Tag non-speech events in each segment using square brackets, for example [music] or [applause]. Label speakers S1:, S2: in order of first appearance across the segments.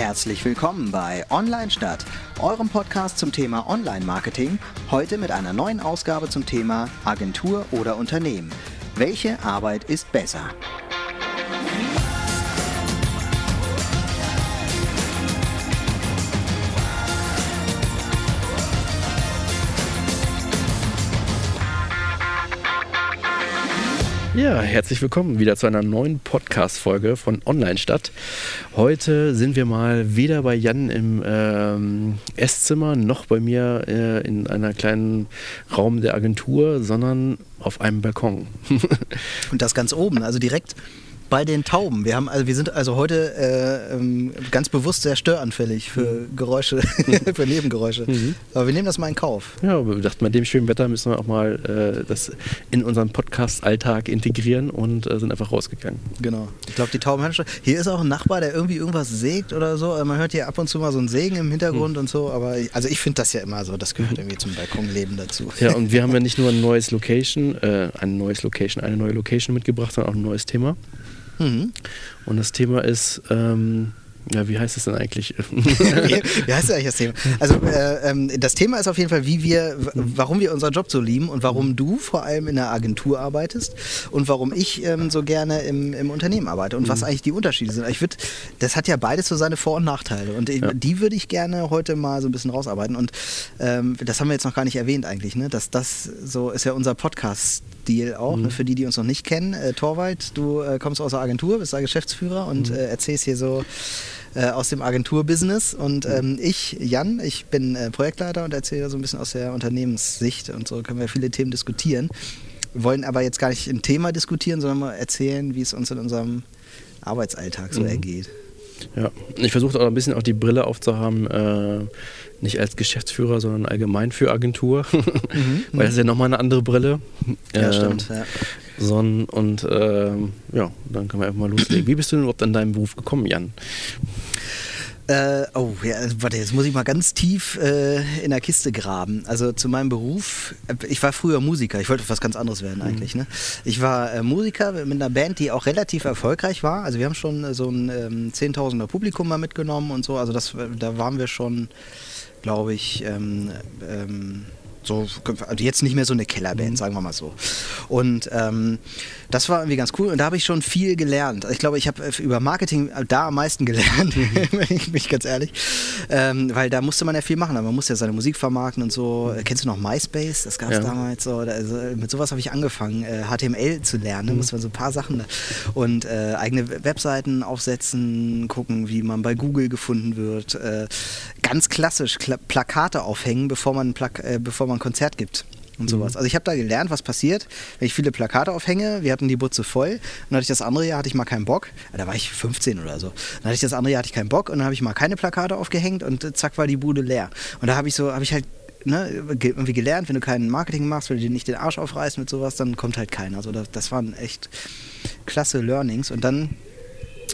S1: Herzlich willkommen bei Online Stadt, eurem Podcast zum Thema Online-Marketing. Heute mit einer neuen Ausgabe zum Thema Agentur oder Unternehmen. Welche Arbeit ist besser?
S2: Ja, herzlich willkommen wieder zu einer neuen Podcast-Folge von Online Stadt. Heute sind wir mal weder bei Jan im ähm, Esszimmer noch bei mir äh, in einer kleinen Raum der Agentur, sondern auf einem Balkon. [laughs]
S1: Und das ganz oben, also direkt bei den Tauben. Wir, haben, also wir sind also heute äh, ähm, ganz bewusst sehr störanfällig für mhm. Geräusche, [laughs] für Nebengeräusche. Mhm. Aber wir nehmen das mal in Kauf.
S2: Ja, aber wir dachten, bei dem schönen Wetter müssen wir auch mal äh, das in unseren Podcast-Alltag integrieren und äh, sind einfach rausgegangen.
S1: Genau. Ich glaube, die Tauben hören schon. Hier ist auch ein Nachbar, der irgendwie irgendwas sägt oder so. Also man hört hier ab und zu mal so ein Sägen im Hintergrund mhm. und so. Aber ich, also ich finde das ja immer so, das gehört irgendwie zum Balkonleben dazu.
S2: Ja, und wir haben ja nicht nur ein neues Location, äh, ein neues Location, eine neue Location mitgebracht, sondern auch ein neues Thema. Mhm. Und das Thema ist, ähm, ja, wie heißt es denn eigentlich?
S1: wie, [laughs] wie, heißt eigentlich das Thema? Also äh, ähm, das Thema ist auf jeden Fall, wie wir, warum wir unseren Job so lieben und warum du vor allem in der Agentur arbeitest und warum ich ähm, so gerne im, im, Unternehmen arbeite und mhm. was eigentlich die Unterschiede sind. Ich würde, das hat ja beides so seine Vor- und Nachteile und ja. die würde ich gerne heute mal so ein bisschen rausarbeiten und ähm, das haben wir jetzt noch gar nicht erwähnt eigentlich, ne? dass das so ist ja unser Podcast Deal auch, ne? mhm. für die, die uns noch nicht kennen. Äh, Torwald, du äh, kommst aus der Agentur, bist da Geschäftsführer und mhm. äh, erzählst hier so äh, aus dem Agenturbusiness. Und ähm, ich, Jan, ich bin äh, Projektleiter und erzähle so ein bisschen aus der Unternehmenssicht und so können wir viele Themen diskutieren. Wir wollen aber jetzt gar nicht ein Thema diskutieren, sondern mal erzählen, wie es uns in unserem Arbeitsalltag so mhm. ergeht.
S2: Ja, ich versuche auch ein bisschen auch die Brille aufzuhaben, äh, nicht als Geschäftsführer, sondern allgemein für Agentur, [laughs] mhm. weil das ist ja nochmal eine andere Brille.
S1: Ja, äh, stimmt. Ja.
S2: Son und äh, ja, dann können wir einfach mal loslegen. Wie bist du denn überhaupt an deinem Beruf gekommen, Jan?
S1: Äh, oh, ja, warte, jetzt muss ich mal ganz tief äh, in der Kiste graben. Also zu meinem Beruf, äh, ich war früher Musiker, ich wollte was ganz anderes werden eigentlich. Mhm. Ne? Ich war äh, Musiker mit einer Band, die auch relativ erfolgreich war. Also wir haben schon äh, so ein ähm, Zehntausender Publikum mal mitgenommen und so. Also das, da waren wir schon, glaube ich, ähm, ähm, so, also jetzt nicht mehr so eine Kellerband, mhm. sagen wir mal so. Und ähm, das war irgendwie ganz cool und da habe ich schon viel gelernt. Ich glaube, ich habe äh, über Marketing da am meisten [laughs] gelernt, mhm. bin ich ganz ehrlich. Ähm, weil da musste man ja viel machen. Man musste ja seine Musik vermarkten und so. Mhm. Kennst du noch MySpace? Das gab es ja. damals so. Also mit sowas habe ich angefangen, äh, HTML zu lernen. Da mhm. musste man so ein paar Sachen und äh, eigene Webseiten aufsetzen, gucken, wie man bei Google gefunden wird. Äh, ganz klassisch Kla Plakate aufhängen, bevor man, Plak äh, bevor man ein Konzert gibt und sowas. Mhm. Also ich habe da gelernt, was passiert, wenn ich viele Plakate aufhänge. Wir hatten die Butze voll. Und dann hatte ich das andere Jahr hatte ich mal keinen Bock. Da war ich 15 oder so. Dann hatte ich das andere Jahr hatte ich keinen Bock und dann habe ich mal keine Plakate aufgehängt und äh, zack war die Bude leer. Und da habe ich so, habe ich halt Ne, irgendwie gelernt, wenn du kein Marketing machst, wenn du dir nicht den Arsch aufreißt mit sowas, dann kommt halt keiner. Also das, das waren echt klasse Learnings. Und dann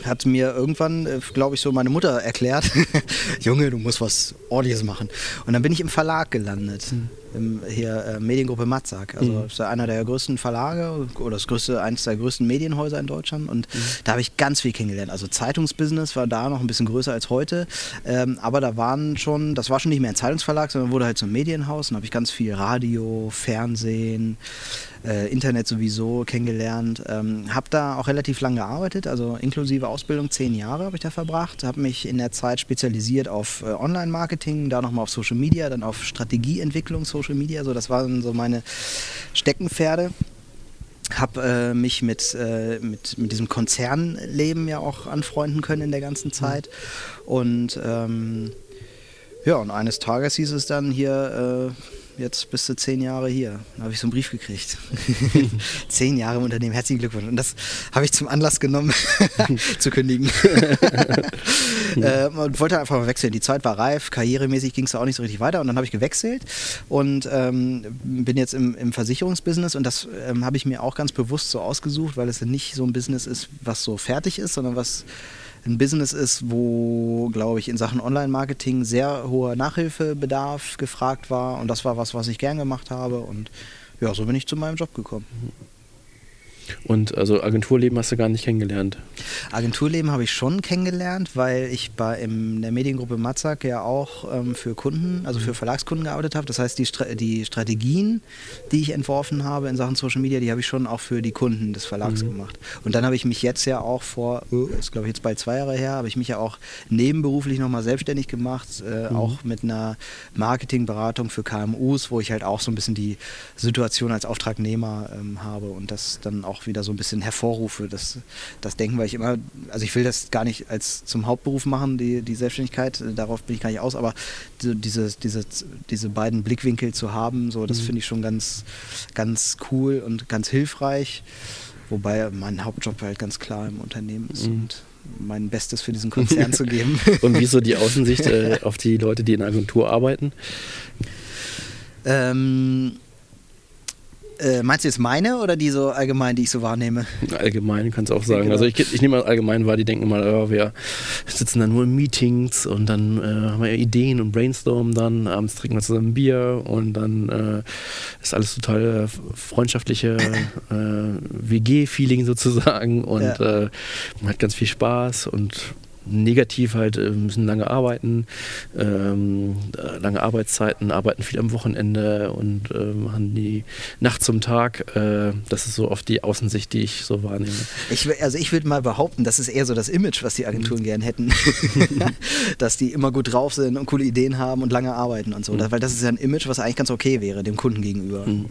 S1: hat mir irgendwann, äh, glaube ich, so meine Mutter erklärt, [laughs] Junge, du musst was Ordentliches machen. Und dann bin ich im Verlag gelandet. Mhm im, hier äh, Mediengruppe Matzak. Also mhm. ist einer der größten Verlage oder das größte, eines der größten Medienhäuser in Deutschland. Und mhm. da habe ich ganz viel kennengelernt. Also Zeitungsbusiness war da noch ein bisschen größer als heute. Ähm, aber da waren schon, das war schon nicht mehr ein Zeitungsverlag, sondern wurde halt so ein Medienhaus. Und habe ich ganz viel Radio, Fernsehen, äh, Internet sowieso kennengelernt. Ähm, habe da auch relativ lange gearbeitet, also inklusive Ausbildung, zehn Jahre habe ich da verbracht. Habe mich in der Zeit spezialisiert auf äh, Online-Marketing, da nochmal auf Social Media, dann auf Strategieentwicklung, Social Media. So, das waren so meine Steckenpferde habe äh, mich mit, äh, mit, mit diesem Konzernleben ja auch anfreunden können in der ganzen Zeit. Und ähm, ja, und eines Tages hieß es dann hier, äh, jetzt bist du zehn Jahre hier. Dann habe ich so einen Brief gekriegt. [laughs] zehn Jahre im Unternehmen, herzlichen Glückwunsch. Und das habe ich zum Anlass genommen, [laughs] zu kündigen. [laughs] äh, und wollte einfach mal wechseln. Die Zeit war reif, karrieremäßig ging es auch nicht so richtig weiter. Und dann habe ich gewechselt und ähm, bin jetzt im, im Versicherungsbusiness. Und das ähm, habe ich mir auch ganz bewusst so ausgesucht, weil es nicht so ein Business ist, was so fertig ist, sondern was ein Business ist, wo, glaube ich, in Sachen Online-Marketing sehr hoher Nachhilfebedarf gefragt war. Und das war was, was ich gern gemacht habe. Und ja, so bin ich zu meinem Job gekommen.
S2: Und also Agenturleben hast du gar nicht kennengelernt?
S1: Agenturleben habe ich schon kennengelernt, weil ich bei in der Mediengruppe Matzak ja auch ähm, für Kunden, also für Verlagskunden gearbeitet habe. Das heißt, die, Stra die Strategien, die ich entworfen habe in Sachen Social Media, die habe ich schon auch für die Kunden des Verlags mhm. gemacht. Und dann habe ich mich jetzt ja auch vor, ist glaube ich jetzt bald zwei Jahre her, habe ich mich ja auch nebenberuflich nochmal selbstständig gemacht, äh, mhm. auch mit einer Marketingberatung für KMUs, wo ich halt auch so ein bisschen die Situation als Auftragnehmer ähm, habe und das dann auch auch wieder so ein bisschen hervorrufe. Das, das Denken, weil ich immer, also ich will das gar nicht als zum Hauptberuf machen, die, die Selbstständigkeit, darauf bin ich gar nicht aus, aber diese, diese, diese beiden Blickwinkel zu haben, so, das mhm. finde ich schon ganz, ganz cool und ganz hilfreich. Wobei mein Hauptjob halt ganz klar im Unternehmen ist mhm. und mein Bestes für diesen Konzern [laughs] zu geben.
S2: Und wie so die Außensicht äh, auf die Leute, die in der Agentur arbeiten?
S1: Ähm, äh, meinst du jetzt meine oder die so allgemein, die ich so wahrnehme?
S2: Allgemein kannst du auch sagen. Genau. Also ich, ich nehme mal allgemein wahr, die denken mal, oh, wir sitzen dann nur in Meetings und dann äh, haben wir Ideen und brainstormen dann, abends trinken wir zusammen Bier und dann äh, ist alles total äh, freundschaftliche [laughs] äh, WG-Feeling sozusagen und ja. Äh, man hat ganz viel Spaß und negativ halt, äh, müssen lange arbeiten, ähm, lange Arbeitszeiten, arbeiten viel am Wochenende und ähm, haben die Nacht zum Tag. Äh, das ist so oft die Außensicht, die ich so wahrnehme.
S1: Ich, also ich würde mal behaupten, das ist eher so das Image, was die Agenturen mhm. gern hätten. [laughs] [laughs] Dass die immer gut drauf sind und coole Ideen haben und lange arbeiten und so. Mhm. Weil das ist ja ein Image, was eigentlich ganz okay wäre, dem Kunden gegenüber. Mhm.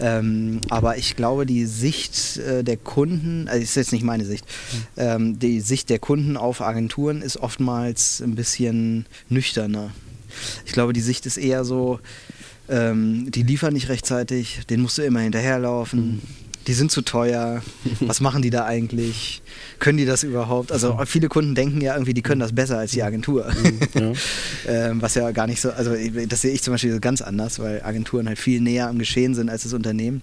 S1: Ähm, aber ich glaube, die Sicht äh, der Kunden, also ist jetzt nicht meine Sicht, mhm. ähm, die Sicht der Kunden auf Agenturen Agenturen ist oftmals ein bisschen nüchterner. Ich glaube, die Sicht ist eher so, ähm, die liefern nicht rechtzeitig, den musst du immer hinterherlaufen. Mhm. Die sind zu teuer. [laughs] Was machen die da eigentlich? Können die das überhaupt? Also viele Kunden denken ja irgendwie, die können das besser als die Agentur. Mhm, ja. [laughs] ähm, was ja gar nicht so, also das sehe ich zum Beispiel ganz anders, weil Agenturen halt viel näher am Geschehen sind als das Unternehmen.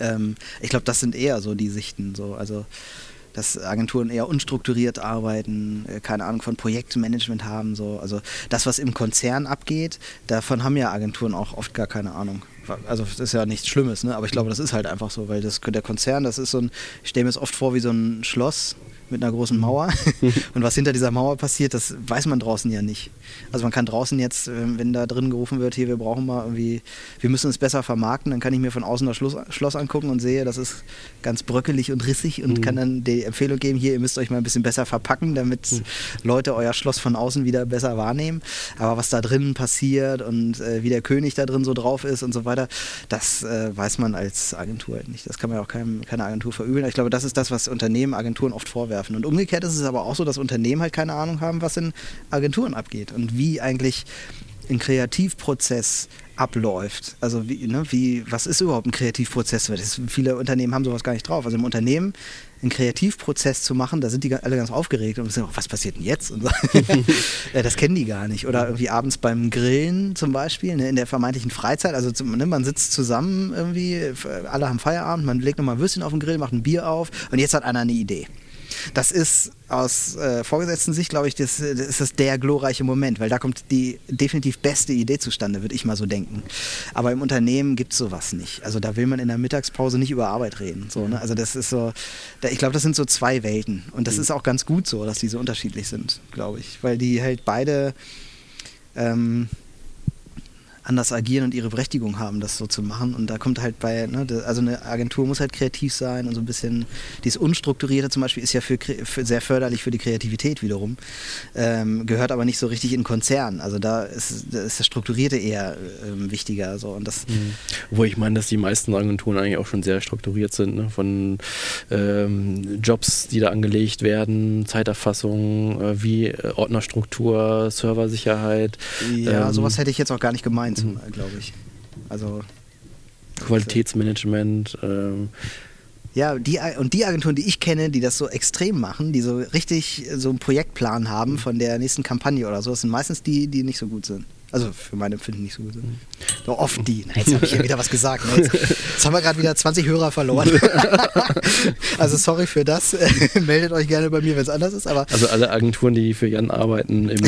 S1: Ähm, ich glaube, das sind eher so die Sichten. So. Also dass Agenturen eher unstrukturiert arbeiten, äh, keine Ahnung von Projektmanagement haben. So. Also das, was im Konzern abgeht, davon haben ja Agenturen auch oft gar keine Ahnung. Also das ist ja nichts Schlimmes, ne? aber ich glaube, das ist halt einfach so, weil das, der Konzern, das ist so ein, ich stelle mir es oft vor wie so ein Schloss, mit einer großen Mauer. [laughs] und was hinter dieser Mauer passiert, das weiß man draußen ja nicht. Also man kann draußen jetzt, ähm, wenn da drin gerufen wird, hier, wir brauchen mal irgendwie, wir müssen es besser vermarkten, dann kann ich mir von außen das Schloss, Schloss angucken und sehe, das ist ganz bröckelig und rissig und mhm. kann dann die Empfehlung geben, hier, ihr müsst euch mal ein bisschen besser verpacken, damit mhm. Leute euer Schloss von außen wieder besser wahrnehmen. Aber was da drin passiert und äh, wie der König da drin so drauf ist und so weiter, das äh, weiß man als Agentur halt nicht. Das kann man ja auch keinem, keiner Agentur verübeln. Ich glaube, das ist das, was Unternehmen, Agenturen oft vorwerfen werfen. Und umgekehrt ist es aber auch so, dass Unternehmen halt keine Ahnung haben, was in Agenturen abgeht und wie eigentlich ein Kreativprozess abläuft. Also wie, ne, wie, was ist überhaupt ein Kreativprozess? Das, viele Unternehmen haben sowas gar nicht drauf. Also im Unternehmen einen Kreativprozess zu machen, da sind die alle ganz aufgeregt und sagen, was passiert denn jetzt? So. [laughs] das kennen die gar nicht. Oder irgendwie abends beim Grillen zum Beispiel, ne, in der vermeintlichen Freizeit. Also zum, ne, man sitzt zusammen irgendwie, alle haben Feierabend, man legt nochmal ein Würstchen auf den Grill, macht ein Bier auf und jetzt hat einer eine Idee. Das ist aus äh, vorgesetzten Sicht, glaube ich, das, das, ist das der glorreiche Moment, weil da kommt die definitiv beste Idee zustande, würde ich mal so denken. Aber im Unternehmen gibt es sowas nicht. Also da will man in der Mittagspause nicht über Arbeit reden. So, ne? Also das ist so, da, ich glaube, das sind so zwei Welten. Und das mhm. ist auch ganz gut so, dass die so unterschiedlich sind, glaube ich. Weil die halt beide ähm, anders agieren und ihre Berechtigung haben, das so zu machen. Und da kommt halt bei, ne, also eine Agentur muss halt kreativ sein und so ein bisschen, dieses Unstrukturierte zum Beispiel ist ja für, für sehr förderlich für die Kreativität wiederum, ähm, gehört aber nicht so richtig in Konzern. Also da ist, da ist das Strukturierte eher ähm, wichtiger. So. Und das
S2: mhm. Wo ich meine, dass die meisten Agenturen eigentlich auch schon sehr strukturiert sind, ne? von ähm, Jobs, die da angelegt werden, Zeiterfassung, äh, wie äh, Ordnerstruktur, Serversicherheit.
S1: Ja, ähm, sowas hätte ich jetzt auch gar nicht gemeint eins, mhm. glaube ich. Also
S2: Qualitätsmanagement. Ähm.
S1: Ja, die, und die Agenturen, die ich kenne, die das so extrem machen, die so richtig so einen Projektplan haben von der nächsten Kampagne oder so, das sind meistens die, die nicht so gut sind. Also für mein Empfinden nicht so gut sind. Doch oft die. Na, jetzt habe ich ja wieder was gesagt. Ne? Jetzt, [laughs] jetzt, haben wir gerade wieder 20 Hörer verloren. [laughs] also sorry für das. [laughs] Meldet euch gerne bei mir, wenn es anders ist. Aber
S2: also alle Agenturen, die für Jan arbeiten, im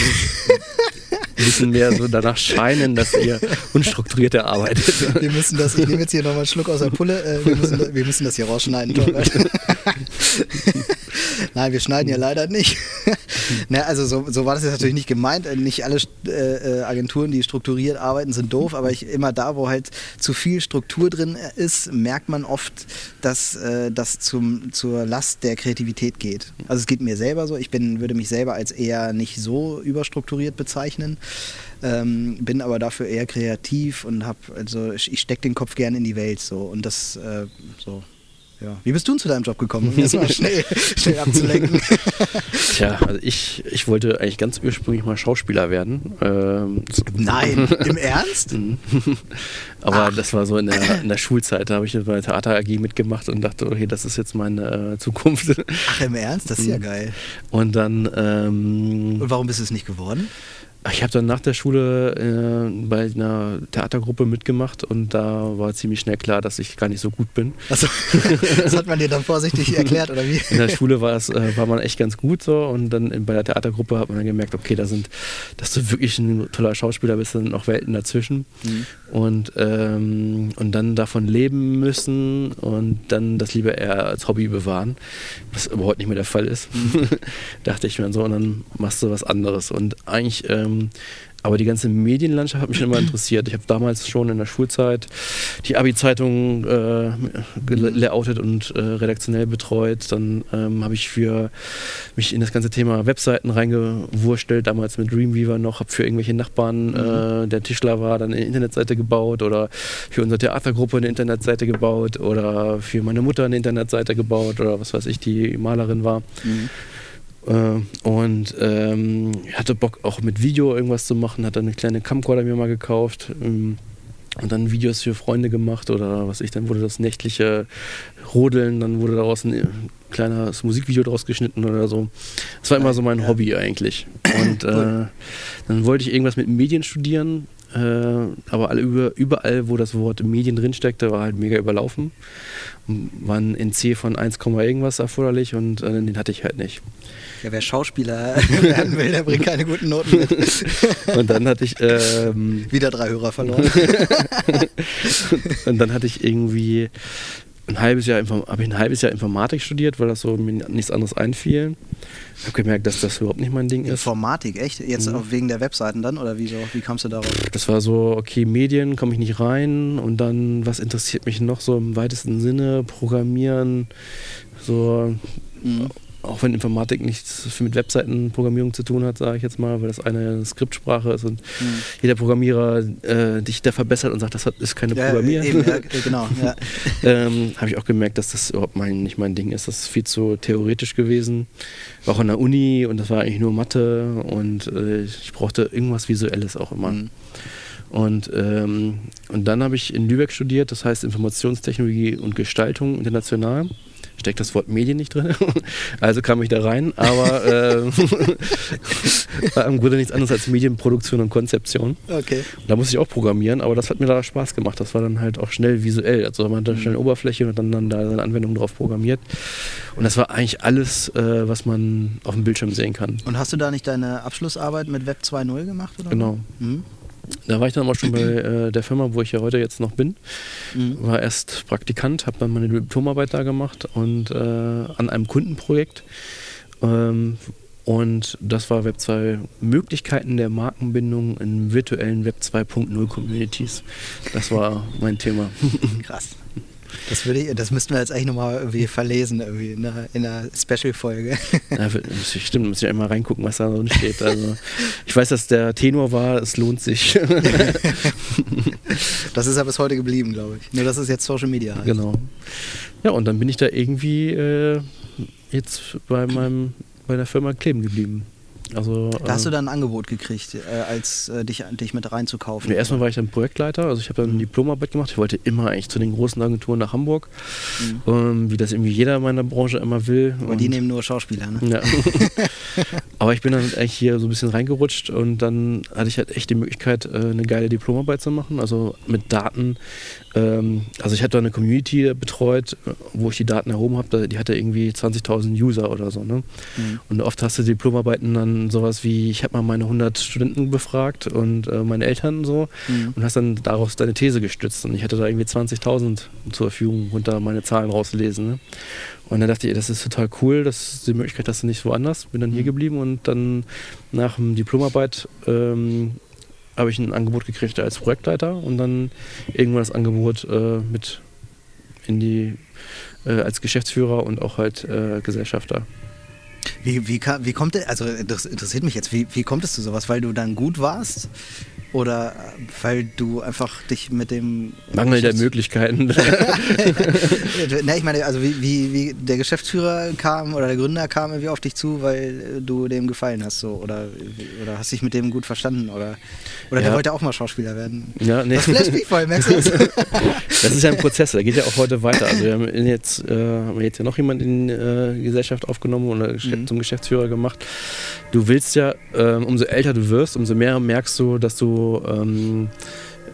S2: bisschen mehr so danach scheinen, dass ihr unstrukturierter arbeitet.
S1: Wir müssen das, ich nehme jetzt hier nochmal einen Schluck aus der Pulle, äh, wir, müssen, wir müssen das hier rausschneiden. [laughs] Nein, wir schneiden ja leider nicht. Na, also so, so, war das jetzt natürlich nicht gemeint. Äh, nicht alle äh, äh, Agenturen, die strukturiert arbeiten, sind doof, aber ich, immer da, wo halt zu viel Struktur drin ist, merkt man oft, dass äh, das zum, zur Last der Kreativität geht. Also es geht mir selber so. Ich bin, würde mich selber als eher nicht so überstrukturiert bezeichnen. Ähm, bin aber dafür eher kreativ und habe, also ich stecke den Kopf gerne in die Welt so und das äh, so ja. Wie bist du zu deinem Job gekommen, um das mal [laughs] schnell, schnell abzulenken?
S2: Tja, also ich, ich wollte eigentlich ganz ursprünglich mal Schauspieler werden.
S1: Ähm, Nein, im Ernst? [laughs] Mhm.
S2: Aber Ach. das war so in der, in der Schulzeit, da habe ich bei Theater AG mitgemacht und dachte, okay, das ist jetzt meine äh, Zukunft.
S1: Ach, im Ernst? Das ist ja mhm. geil.
S2: Und dann. Ähm,
S1: und warum bist du es nicht geworden?
S2: Ich habe dann nach der Schule äh, bei einer Theatergruppe mitgemacht und da war ziemlich schnell klar, dass ich gar nicht so gut bin.
S1: Also, [laughs] das hat man dir dann vorsichtig erklärt, oder wie?
S2: In der Schule war, es, äh, war man echt ganz gut so und dann bei der Theatergruppe hat man dann gemerkt, okay, da sind, dass du wirklich ein toller Schauspieler bist, sind noch Welten dazwischen. Mhm. Und, ähm, und dann davon leben müssen und dann das lieber eher als Hobby bewahren, was überhaupt nicht mehr der Fall ist. Mhm. [laughs] Dachte ich mir so, und dann machst du was anderes. Und eigentlich ähm, ähm, aber die ganze Medienlandschaft hat mich immer interessiert. Ich habe damals schon in der Schulzeit die Abi-Zeitung äh, gelayoutet und äh, redaktionell betreut. Dann ähm, habe ich für mich in das ganze Thema Webseiten reingewurstelt, damals mit Dreamweaver noch, habe für irgendwelche Nachbarn, mhm. äh, der Tischler war, dann eine Internetseite gebaut oder für unsere Theatergruppe eine Internetseite gebaut oder für meine Mutter eine Internetseite gebaut oder was weiß ich, die Malerin war. Mhm. Äh, und ähm, hatte Bock auch mit Video irgendwas zu machen, hat dann eine kleine Camcorder mir mal gekauft ähm, und dann Videos für Freunde gemacht oder was ich, dann wurde das nächtliche Rodeln, dann wurde daraus ein kleines Musikvideo draus geschnitten oder so. Das war immer so mein ja. Hobby eigentlich. Und äh, dann wollte ich irgendwas mit Medien studieren, äh, aber alle, überall, wo das Wort Medien drinsteckte, war halt mega überlaufen. War ein NC von 1, irgendwas erforderlich und äh, den hatte ich halt nicht.
S1: Ja, wer Schauspieler [laughs] werden will, der bringt keine guten Noten mit. [laughs]
S2: Und dann hatte ich. Ähm,
S1: Wieder drei Hörer verloren. [laughs]
S2: und dann hatte ich irgendwie ein halbes Jahr, habe ich ein halbes Jahr Informatik studiert, weil das so mir nichts anderes einfiel. Ich habe gemerkt, dass das überhaupt nicht mein Ding ist.
S1: Informatik, echt? Jetzt mhm. auch wegen der Webseiten dann oder wieso? Wie kamst du darauf?
S2: Das war so, okay, Medien komme ich nicht rein und dann, was interessiert mich noch so im weitesten Sinne? Programmieren, so mhm auch wenn Informatik nichts mit Webseitenprogrammierung zu tun hat, sage ich jetzt mal, weil das eine Skriptsprache ist und mhm. jeder Programmierer äh, dich da verbessert und sagt, das ist keine ja, Programmierung. Ja, genau. Ja. [laughs] ähm, Habe ich auch gemerkt, dass das überhaupt mein, nicht mein Ding ist. Das ist viel zu theoretisch gewesen. War auch an der Uni und das war eigentlich nur Mathe und äh, ich brauchte irgendwas Visuelles auch immer. Mhm. Und, ähm, und dann habe ich in Lübeck studiert, das heißt Informationstechnologie und Gestaltung international steckt das Wort Medien nicht drin. [laughs] Also kam ich da rein, aber äh, [laughs] war im Grunde nichts anderes als Medienproduktion und Konzeption.
S1: Okay.
S2: Und da musste ich auch programmieren, aber das hat mir da Spaß gemacht. Das war dann halt auch schnell visuell. Also man hat dann mhm. schnell eine Oberfläche und dann, dann da seine Anwendung drauf programmiert. Und das war eigentlich alles, äh, was man auf dem Bildschirm sehen kann.
S1: Und hast du da nicht deine Abschlussarbeit mit Web 2.0 gemacht? Oder?
S2: Genau. Mhm. Da war ich dann auch schon bei äh, der Firma, wo ich ja heute jetzt noch bin. Mhm. War erst Praktikant, habe dann meine Diplomarbeit da gemacht und äh, an einem Kundenprojekt. Ähm, und das war Web 2 Möglichkeiten der Markenbindung in virtuellen Web 2.0 Communities. Das war mein Thema. [laughs]
S1: Krass. Das, würde ich, das müssten wir jetzt eigentlich nochmal irgendwie verlesen, irgendwie in einer, in einer Special-Folge.
S2: Ja, stimmt, muss ich immer reingucken, was da drin steht. Also, ich weiß, dass der Tenor war, es lohnt sich. [laughs]
S1: das ist ja bis heute geblieben, glaube ich. Nur, dass es jetzt Social Media heißt.
S2: Genau. Ja, und dann bin ich da irgendwie äh, jetzt bei meinem bei der Firma kleben geblieben. Also,
S1: da hast du äh, dann ein Angebot gekriegt, äh, als äh, dich, dich mit reinzukaufen?
S2: Ja, erstmal war ich dann Projektleiter, also ich habe dann mhm. Diplomarbeit gemacht. Ich wollte immer eigentlich zu den großen Agenturen nach Hamburg, mhm. ähm, wie das irgendwie jeder in meiner Branche immer will.
S1: Aber die nehmen nur Schauspieler, ne?
S2: Ja. [laughs] [laughs] Aber ich bin dann eigentlich hier so ein bisschen reingerutscht und dann hatte ich halt echt die Möglichkeit, äh, eine geile Diplomarbeit zu machen, also mit Daten ähm, also ich hatte da eine Community betreut, wo ich die Daten erhoben habe, die hatte irgendwie 20.000 User oder so. Ne? Mhm. Und oft hast du Diplomarbeiten dann sowas wie, ich habe mal meine 100 Studenten befragt und äh, meine Eltern und so mhm. und hast dann daraus deine These gestützt. Und ich hatte da irgendwie 20.000 zur Verfügung, unter meine Zahlen rauslesen. Ne? Und dann dachte ich, das ist total cool, das ist die Möglichkeit, dass du nicht woanders. Bin dann hier mhm. geblieben und dann nach dem Diplomarbeit ähm, habe ich ein Angebot gekriegt als Projektleiter und dann irgendwann das Angebot äh, mit in die äh, als Geschäftsführer und auch halt äh, Gesellschafter.
S1: Wie, wie, wie kommt also das interessiert mich jetzt, wie, wie kommt es zu sowas? Weil du dann gut warst? Oder weil du einfach dich mit dem.
S2: Mangel der Möglichkeiten. [laughs]
S1: Na, ich meine, also wie, wie, wie, der Geschäftsführer kam oder der Gründer kam irgendwie auf dich zu, weil du dem gefallen hast, so. Oder, oder hast dich mit dem gut verstanden? Oder, oder ja. der wollte auch mal Schauspieler werden.
S2: Ja, nee.
S1: Das flasht mich voll, merkst du das? [laughs]
S2: das ist ja ein Prozess, der geht ja auch heute weiter. Also wir haben jetzt, äh, haben jetzt ja noch jemanden in die äh, Gesellschaft aufgenommen oder mhm. zum Geschäftsführer gemacht. Du willst ja, äh, umso älter du wirst, umso mehr merkst du, dass du ähm,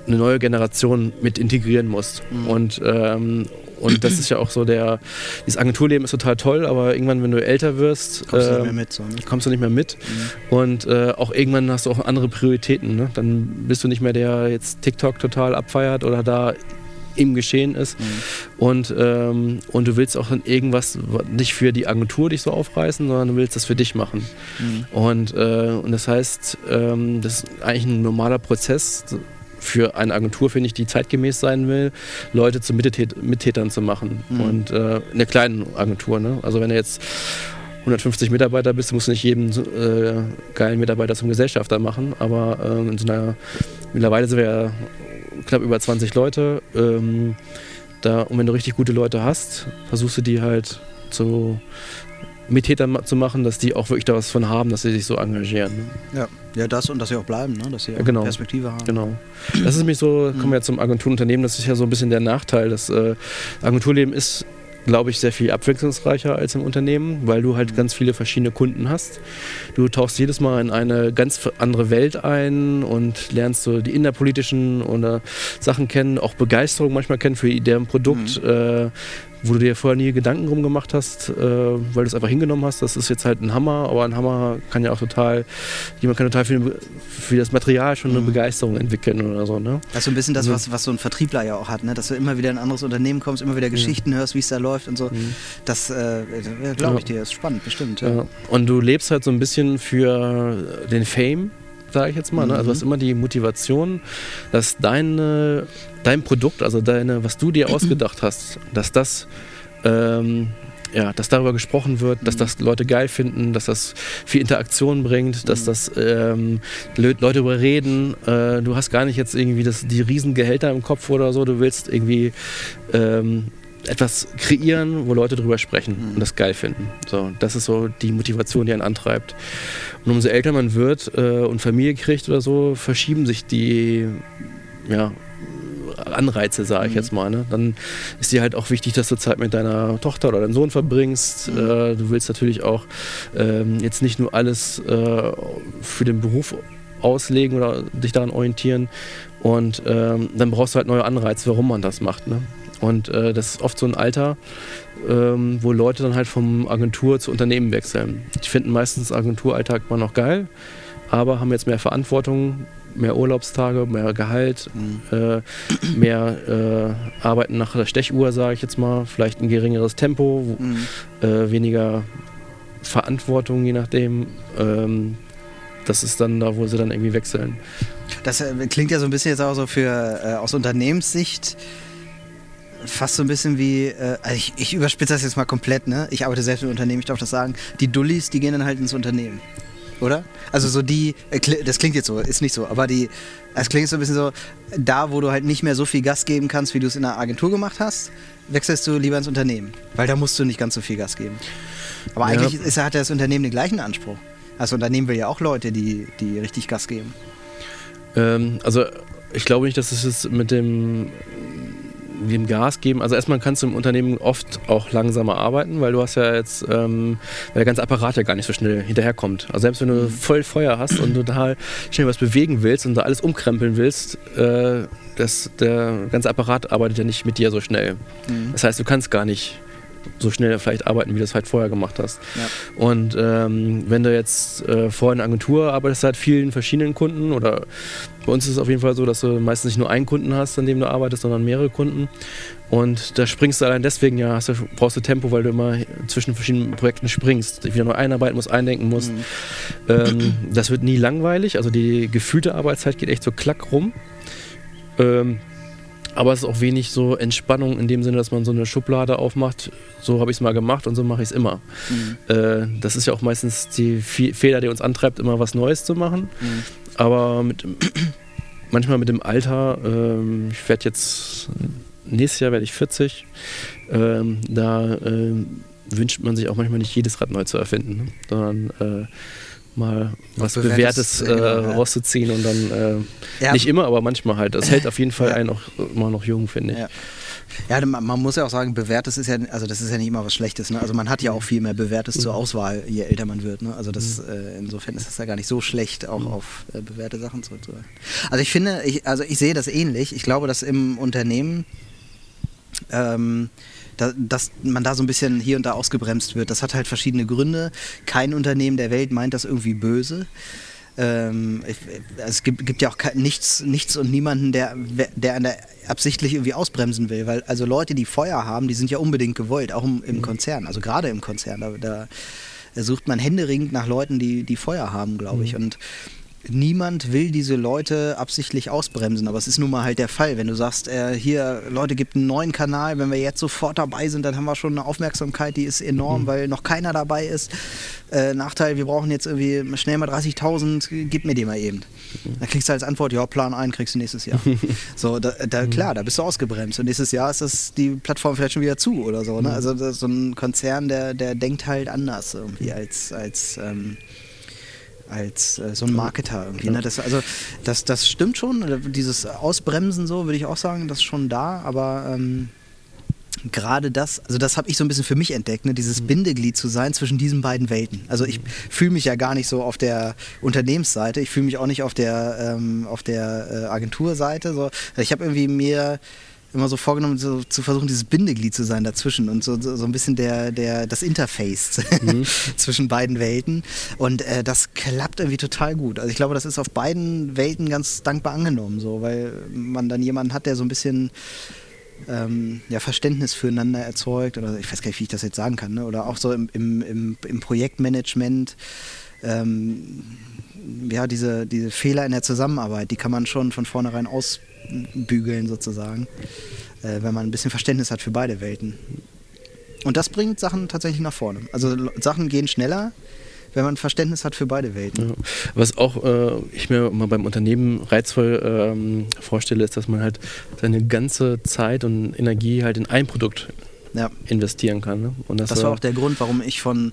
S2: eine neue Generation mit integrieren musst. Mhm. Und, ähm, und das ist ja auch so der, dieses Agenturleben ist total toll, aber irgendwann, wenn du älter wirst,
S1: kommst, äh, du, nicht mehr mit, so,
S2: ne? kommst du nicht mehr mit. Mhm. Und äh, auch irgendwann hast du auch andere Prioritäten. Ne? Dann bist du nicht mehr der jetzt TikTok total abfeiert oder da im Geschehen ist. Mhm. Und, ähm, und du willst auch dann irgendwas nicht für die Agentur dich so aufreißen, sondern du willst das für dich machen. Mhm. Und, äh, und das heißt, ähm, das ist eigentlich ein normaler Prozess für eine Agentur, finde ich, die zeitgemäß sein will, Leute zu Mittät Mittätern zu machen. Mhm. Und äh, eine kleine Agentur. Ne? Also wenn du jetzt 150 Mitarbeiter bist, musst du nicht jeden äh, geilen Mitarbeiter zum Gesellschafter machen, aber äh, in so einer, mittlerweile sind wir ja knapp über 20 Leute. Ähm, da, und wenn du richtig gute Leute hast, versuchst du die halt zu Mittätern zu machen, dass die auch wirklich da was von haben, dass sie sich so engagieren.
S1: Ja. ja, das und dass sie auch bleiben, ne? dass sie ja, genau. Perspektive haben.
S2: Genau. Das ist nämlich so, kommen wir jetzt zum Agenturunternehmen, das ist ja so ein bisschen der Nachteil. Das äh, Agenturleben ist glaube ich, sehr viel abwechslungsreicher als im Unternehmen, weil du halt ganz viele verschiedene Kunden hast. Du tauchst jedes Mal in eine ganz andere Welt ein und lernst so die innerpolitischen oder Sachen kennen, auch Begeisterung manchmal kennen für deren Produkt. Mhm. Äh, wo du dir vorher nie Gedanken drum gemacht hast, äh, weil du es einfach hingenommen hast. Das ist jetzt halt ein Hammer, aber ein Hammer kann ja auch total, jemand kann total viel für das Material schon eine mhm. Begeisterung entwickeln oder so. Ne?
S1: Das ist so ein bisschen das, also was, was so ein Vertriebler ja auch hat, ne? dass du immer wieder in ein anderes Unternehmen kommst, immer wieder Geschichten mhm. hörst, wie es da läuft und so. Mhm. Das äh, glaube ich ja. dir, ist spannend, bestimmt. Ja. Ja.
S2: Und du lebst halt so ein bisschen für den Fame sage ich jetzt mal. Ne? Also du hast mhm. immer die Motivation, dass deine, dein Produkt, also deine, was du dir [clears throat] ausgedacht hast, dass das ähm, ja, dass darüber gesprochen wird, dass mhm. das Leute geil finden, dass das viel Interaktion bringt, dass mhm. das ähm, Leute darüber reden. Äh, du hast gar nicht jetzt irgendwie das, die Riesengehälter im Kopf oder so. Du willst irgendwie ähm, etwas kreieren, wo Leute drüber sprechen mhm. und das geil finden. So, das ist so die Motivation, die einen antreibt. Und umso älter man wird äh, und Familie kriegt oder so, verschieben sich die ja, Anreize, sage ich mhm. jetzt mal. Ne? Dann ist dir halt auch wichtig, dass du Zeit mit deiner Tochter oder deinem Sohn verbringst. Mhm. Äh, du willst natürlich auch ähm, jetzt nicht nur alles äh, für den Beruf auslegen oder dich daran orientieren. Und ähm, dann brauchst du halt neue Anreize, warum man das macht. Ne? Und äh, das ist oft so ein Alter, ähm, wo Leute dann halt vom Agentur zu Unternehmen wechseln. Die finden meistens Agenturalltag mal noch geil, aber haben jetzt mehr Verantwortung, mehr Urlaubstage, mehr Gehalt, mhm. äh, mehr äh, Arbeiten nach der Stechuhr, sage ich jetzt mal, vielleicht ein geringeres Tempo, mhm. äh, weniger Verantwortung, je nachdem. Ähm, das ist dann da, wo sie dann irgendwie wechseln.
S1: Das äh, klingt ja so ein bisschen jetzt auch so für äh, aus Unternehmenssicht fast so ein bisschen wie, äh, also ich, ich überspitze das jetzt mal komplett, ne? Ich arbeite selbst im Unternehmen, ich darf das sagen. Die Dullis, die gehen dann halt ins Unternehmen. Oder? Also so die, äh, das klingt jetzt so, ist nicht so, aber die, es klingt so ein bisschen so, da wo du halt nicht mehr so viel Gas geben kannst, wie du es in der Agentur gemacht hast, wechselst du lieber ins Unternehmen. Weil da musst du nicht ganz so viel Gas geben. Aber ja. eigentlich ist, hat das Unternehmen den gleichen Anspruch. Das Unternehmen will ja auch Leute, die, die richtig Gas geben.
S2: Ähm, also ich glaube nicht, dass es mit dem dem Gas geben. Also erstmal kannst du im Unternehmen oft auch langsamer arbeiten, weil du hast ja jetzt, ähm, weil der ganze Apparat ja gar nicht so schnell hinterherkommt. Also selbst wenn du mhm. voll Feuer hast und total schnell was bewegen willst und da alles umkrempeln willst, äh, das, der ganze Apparat arbeitet ja nicht mit dir so schnell. Mhm. Das heißt, du kannst gar nicht so schnell vielleicht arbeiten, wie du das halt vorher gemacht hast. Ja. Und ähm, wenn du jetzt äh, vorher in der Agentur arbeitest, halt vielen verschiedenen Kunden oder bei uns ist es auf jeden Fall so, dass du meistens nicht nur einen Kunden hast, an dem du arbeitest, sondern mehrere Kunden. Und da springst du allein deswegen ja, du, brauchst du Tempo, weil du immer zwischen verschiedenen Projekten springst, dich wieder neu einarbeiten musst, eindenken musst. Mhm. Ähm, das wird nie langweilig, also die gefühlte Arbeitszeit geht echt so klack rum. Ähm, aber es ist auch wenig so Entspannung in dem Sinne, dass man so eine Schublade aufmacht. So habe ich es mal gemacht und so mache ich es immer. Mhm. Äh, das ist ja auch meistens die Fehler, die uns antreibt, immer was Neues zu machen. Mhm. Aber mit, [clears throat] manchmal mit dem Alter, ähm, ich werde jetzt, nächstes Jahr werde ich 40, ähm, da äh, wünscht man sich auch manchmal nicht jedes Rad neu zu erfinden, ne? sondern äh, mal was Bewährtes, äh, genau, rauszuziehen und dann äh, ja. nicht immer, aber manchmal halt. Das [laughs] hält auf jeden Fall ja. einen auch immer noch jung, finde ich.
S1: Ja. Ja, man, muss ja auch sagen, bewährtes ist ja, also das ist ja nicht immer was Schlechtes. Ne? Also man hat ja auch viel mehr bewährtes mhm. zur Auswahl, je älter man wird. Ne? Also das, mhm. äh, insofern ist es ja gar nicht so schlecht, auch mhm. auf äh, bewährte Sachen zurückzuhalten. Also ich finde, ich, also ich sehe das ähnlich. Ich glaube, dass im Unternehmen ähm, da, dass man da so ein bisschen hier und da ausgebremst wird. Das hat halt verschiedene Gründe. Kein Unternehmen der Welt meint das irgendwie böse. Ähm, es gibt, gibt, ja auch nichts, nichts und niemanden, der, der der absichtlich irgendwie ausbremsen will. Weil also Leute, die Feuer haben, die sind ja unbedingt gewollt, auch im, im mhm. Konzern, also gerade im Konzern. Da, da, sucht man händeringend nach Leuten, die, die Feuer haben, glaube ich. Mhm. Und niemand will diese Leute absichtlich ausbremsen, aber es ist nun mal halt der Fall. Wenn du sagst, äh, hier, Leute, gibt einen neuen Kanal, wenn wir jetzt sofort dabei sind, dann haben wir schon eine Aufmerksamkeit, die ist enorm, mhm. weil noch keiner dabei ist. Äh, Nachteil, wir brauchen jetzt irgendwie schnell mal 30.000, gib mir die mal eben. Mhm. Dann kriegst du als Antwort, ja, Plan ein, kriegst du nächstes Jahr. [laughs] so, da, da, mhm. klar, da bist du ausgebremst und nächstes Jahr ist das die Plattform vielleicht schon wieder zu oder so. Ne? Mhm. Also so ein Konzern, der, der denkt halt anders irgendwie als, als ähm, als äh, so ein Marketer irgendwie. Ne? Das, also das, das stimmt schon, dieses Ausbremsen so, würde ich auch sagen, das ist schon da, aber ähm, gerade das, also das habe ich so ein bisschen für mich entdeckt, ne? dieses mhm. Bindeglied zu sein zwischen diesen beiden Welten. Also ich fühle mich ja gar nicht so auf der Unternehmensseite, ich fühle mich auch nicht auf der, ähm, auf der äh, Agenturseite. So. Ich habe irgendwie mir immer so vorgenommen, so, zu versuchen, dieses Bindeglied zu sein dazwischen und so, so, so ein bisschen der, der, das Interface mhm. [laughs] zwischen beiden Welten. Und äh, das klappt irgendwie total gut. Also ich glaube, das ist auf beiden Welten ganz dankbar angenommen, so, weil man dann jemanden hat, der so ein bisschen ähm, ja, Verständnis füreinander erzeugt. Oder ich weiß gar nicht, wie ich das jetzt sagen kann. Ne? Oder auch so im, im, im, im Projektmanagement. Ähm, ja, diese, diese Fehler in der Zusammenarbeit, die kann man schon von vornherein aus bügeln sozusagen, äh, wenn man ein bisschen Verständnis hat für beide Welten. Und das bringt Sachen tatsächlich nach vorne. Also Sachen gehen schneller, wenn man Verständnis hat für beide Welten. Ja.
S2: Was auch äh, ich mir mal beim Unternehmen reizvoll ähm, vorstelle, ist, dass man halt seine ganze Zeit und Energie halt in ein Produkt ja. investieren kann. Ne?
S1: Und das, das war auch der Grund, warum ich von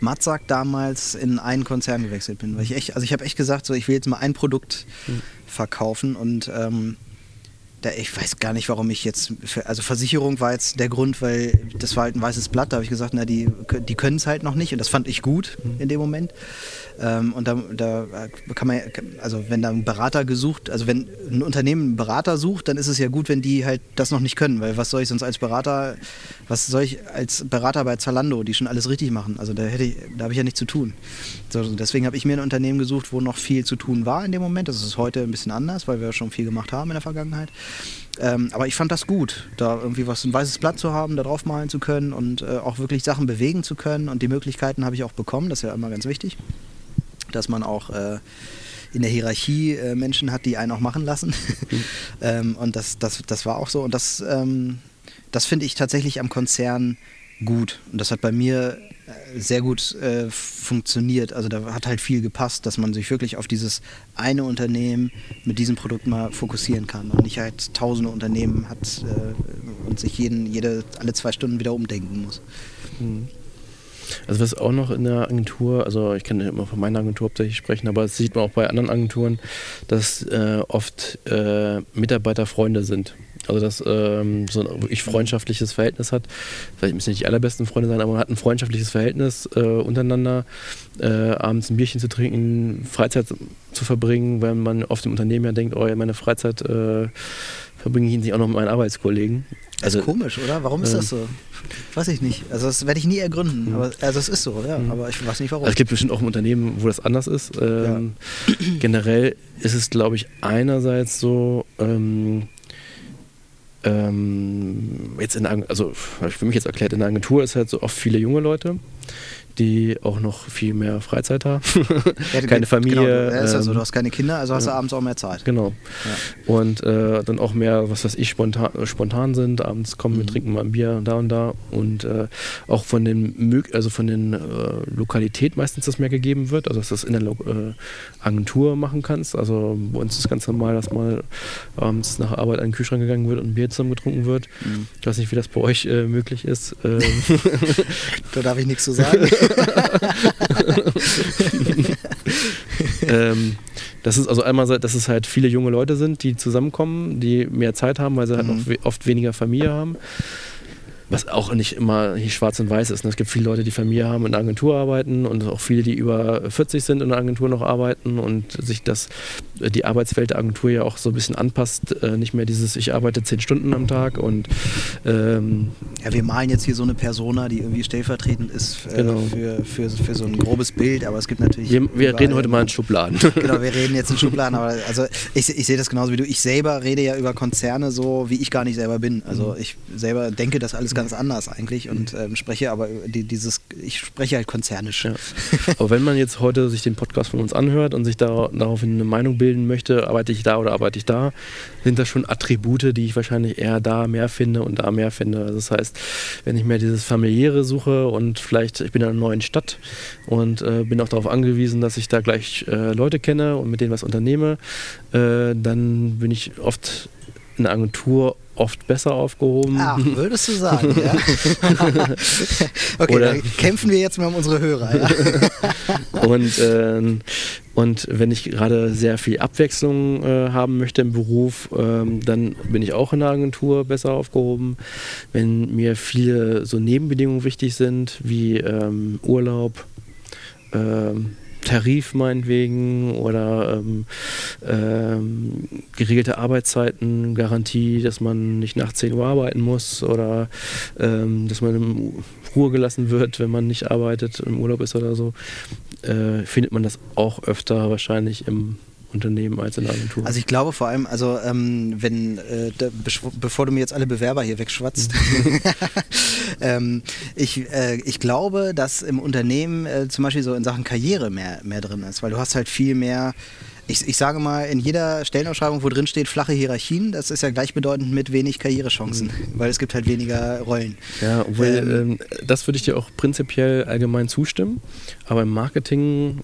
S1: Matzak damals in einen Konzern gewechselt bin. Weil ich echt, also ich habe echt gesagt, so ich will jetzt mal ein Produkt mhm. verkaufen und ähm, da, ich weiß gar nicht, warum ich jetzt, für, also Versicherung war jetzt der Grund, weil das war halt ein weißes Blatt, da habe ich gesagt, na, die, die können es halt noch nicht und das fand ich gut mhm. in dem Moment. Ähm, und da, da kann man, also wenn da ein Berater gesucht, also wenn ein Unternehmen einen Berater sucht, dann ist es ja gut, wenn die halt das noch nicht können, weil was soll ich sonst als Berater, was soll ich als Berater bei Zalando, die schon alles richtig machen? Also da hätte ich, da habe ich ja nichts zu tun. So, deswegen habe ich mir ein Unternehmen gesucht, wo noch viel zu tun war in dem Moment. Das ist heute ein bisschen anders, weil wir schon viel gemacht haben in der Vergangenheit. Ähm, aber ich fand das gut, da irgendwie was ein weißes Blatt zu haben, da drauf malen zu können und äh, auch wirklich Sachen bewegen zu können. Und die Möglichkeiten habe ich auch bekommen, das ist ja immer ganz wichtig dass man auch äh, in der Hierarchie äh, Menschen hat, die einen auch machen lassen. Mhm. [laughs] ähm, und das, das, das war auch so. Und das, ähm, das finde ich tatsächlich am Konzern gut. Und das hat bei mir sehr gut äh, funktioniert. Also da hat halt viel gepasst, dass man sich wirklich auf dieses eine Unternehmen mit diesem Produkt mal fokussieren kann und nicht halt tausende Unternehmen hat äh, und sich jeden, jede, alle zwei Stunden wieder umdenken muss. Mhm.
S2: Also was auch noch in der Agentur, also ich kann immer von meiner Agentur hauptsächlich sprechen, aber das sieht man auch bei anderen Agenturen, dass äh, oft äh, Mitarbeiter Freunde sind. Also, dass ähm, so ein wirklich freundschaftliches Verhältnis hat. Vielleicht müssen nicht die allerbesten Freunde sein, aber man hat ein freundschaftliches Verhältnis äh, untereinander. Äh, abends ein Bierchen zu trinken, Freizeit zu verbringen, weil man oft im Unternehmen ja denkt, oh ja, meine Freizeit äh, verbringe ich nicht auch noch mit meinen Arbeitskollegen.
S1: Also, das ist komisch, oder? Warum ist das so? Weiß ich nicht. Also das werde ich nie ergründen. Mhm. Aber, also es ist so, ja. Mhm. Aber ich weiß nicht warum.
S2: Also es gibt bestimmt auch Unternehmen, wo das anders ist. Ähm, ja. Generell ist es, glaube ich, einerseits so, ähm, ähm, jetzt in also für mich jetzt erklärt, in der Agentur ist halt so oft viele junge Leute die auch noch viel mehr Freizeit haben. Ja, [laughs] keine Familie. Genau,
S1: ja, ist ja so, du hast keine Kinder, also hast du abends auch mehr Zeit.
S2: Genau. Ja. Und äh, dann auch mehr, was weiß ich, spontan, spontan sind. Abends kommen wir, mhm. trinken mal ein Bier da und da. Und äh, auch von den also von den äh, Lokalität meistens das mehr gegeben wird, also dass du das in der Lo äh, Agentur machen kannst. Also bei uns ist es ganz normal, dass mal abends nach Arbeit an den Kühlschrank gegangen wird und ein Bier zusammen getrunken wird. Mhm. Ich weiß nicht, wie das bei euch äh, möglich ist. Ähm. [laughs]
S1: da darf ich nichts zu sagen. [laughs] [laughs]
S2: ähm, das ist also einmal, dass es halt viele junge Leute sind, die zusammenkommen, die mehr Zeit haben, weil sie halt mhm. oft weniger Familie haben was auch nicht immer nicht schwarz und weiß ist. Ne? Es gibt viele Leute, die Familie haben und in einer Agentur arbeiten und auch viele, die über 40 sind und in einer Agentur noch arbeiten und sich das, die Arbeitswelt der Agentur ja auch so ein bisschen anpasst. Äh, nicht mehr dieses, ich arbeite zehn Stunden am Tag und
S1: ähm ja, wir malen jetzt hier so eine Persona, die irgendwie stellvertretend ist äh, genau. für, für, für so ein grobes Bild, aber es gibt natürlich.
S2: Wir, wir reden heute mal in Schubladen. [laughs]
S1: Genau, wir reden jetzt in Schubladen, aber also ich, ich sehe das genauso wie du. Ich selber rede ja über Konzerne so, wie ich gar nicht selber bin. Also mhm. ich selber denke das alles ganz ganz anders eigentlich und ähm, spreche aber die, dieses, ich spreche halt konzernisch. Ja. [laughs]
S2: Aber wenn man jetzt heute sich den Podcast von uns anhört und sich da, daraufhin eine Meinung bilden möchte, arbeite ich da oder arbeite ich da, sind das schon Attribute, die ich wahrscheinlich eher da mehr finde und da mehr finde. Also das heißt, wenn ich mehr dieses familiäre suche und vielleicht, ich bin in einer neuen Stadt und äh, bin auch darauf angewiesen, dass ich da gleich äh, Leute kenne und mit denen was unternehme, äh, dann bin ich oft in der Agentur oft besser aufgehoben.
S1: Ach, würdest du sagen, ja? [laughs] okay, Oder dann kämpfen wir jetzt mal um unsere Hörer. Ja? [laughs]
S2: und, äh, und wenn ich gerade sehr viel Abwechslung äh, haben möchte im Beruf, äh, dann bin ich auch in der Agentur besser aufgehoben. Wenn mir viele so Nebenbedingungen wichtig sind, wie ähm, Urlaub, ähm, Tarif meinetwegen oder ähm, ähm, geregelte Arbeitszeiten, Garantie, dass man nicht nach 10 Uhr arbeiten muss oder ähm, dass man in Ruhe gelassen wird, wenn man nicht arbeitet, im Urlaub ist oder so, äh, findet man das auch öfter wahrscheinlich im Unternehmen als in der Agentur.
S1: Also ich glaube vor allem, also ähm, wenn, äh, da, bevor du mir jetzt alle Bewerber hier wegschwatzt, mhm. [laughs] [laughs] ähm, ich, äh, ich glaube, dass im Unternehmen äh, zum Beispiel so in Sachen Karriere mehr, mehr drin ist, weil du hast halt viel mehr ich, ich, sage mal, in jeder Stellenausschreibung, wo drin steht flache Hierarchien, das ist ja gleichbedeutend mit wenig Karrierechancen, mhm. weil es gibt halt weniger Rollen.
S2: Ja, weil ähm, ähm, das würde ich dir auch prinzipiell allgemein zustimmen, aber im Marketing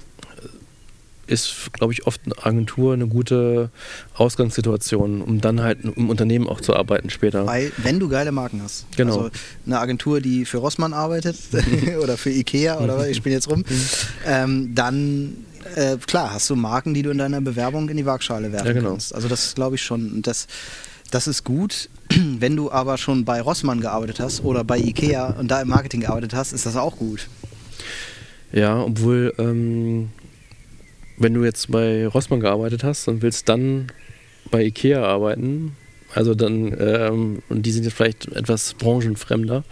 S2: ist, glaube ich, oft eine Agentur eine gute Ausgangssituation, um dann halt im Unternehmen auch zu arbeiten später.
S1: Weil, wenn du geile Marken hast.
S2: Genau.
S1: Also eine Agentur, die für Rossmann arbeitet [laughs] oder für Ikea oder was, ich spiele jetzt rum, ähm, dann äh, klar hast du Marken, die du in deiner Bewerbung in die Waagschale werfen ja, genau. kannst. Also das glaube ich schon. Das, das ist gut. [clears throat] Wenn du aber schon bei Rossmann gearbeitet hast oder bei Ikea und da im Marketing gearbeitet hast, ist das auch gut.
S2: Ja, obwohl ähm, wenn du jetzt bei Rossmann gearbeitet hast und willst dann bei Ikea arbeiten, also dann, ähm, und die sind jetzt vielleicht etwas branchenfremder,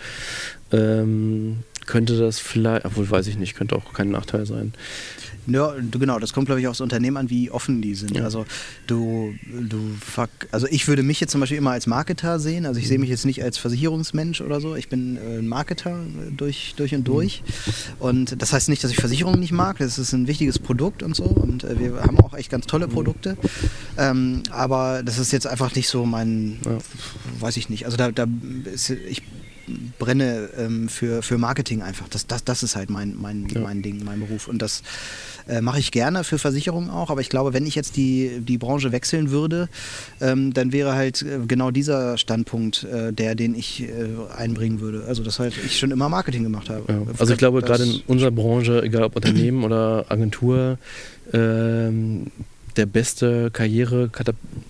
S2: ähm, könnte das vielleicht, obwohl weiß ich nicht, könnte auch kein Nachteil sein.
S1: Ja, genau, das kommt, glaube ich, aufs Unternehmen an, wie offen die sind. Ja. Also du, du fuck, also ich würde mich jetzt zum Beispiel immer als Marketer sehen. Also ich sehe mich jetzt nicht als Versicherungsmensch oder so. Ich bin äh, ein Marketer durch, durch und durch. Und das heißt nicht, dass ich Versicherungen nicht mag. Das ist ein wichtiges Produkt und so. Und äh, wir haben auch echt ganz tolle Produkte. Ähm, aber das ist jetzt einfach nicht so mein, ja. weiß ich nicht. Also da, da ist, ich brenne ähm, für, für Marketing einfach. Das, das, das ist halt mein, mein, ja. mein Ding, mein Beruf. Und das äh, mache ich gerne für Versicherungen auch. Aber ich glaube, wenn ich jetzt die, die Branche wechseln würde, ähm, dann wäre halt äh, genau dieser Standpunkt äh, der, den ich äh, einbringen würde. Also, dass halt ich schon immer Marketing gemacht habe.
S2: Ja. Also, ich glaube, gerade in unserer Branche, egal ob Unternehmen [clears throat] oder Agentur, ähm, der beste Karriere,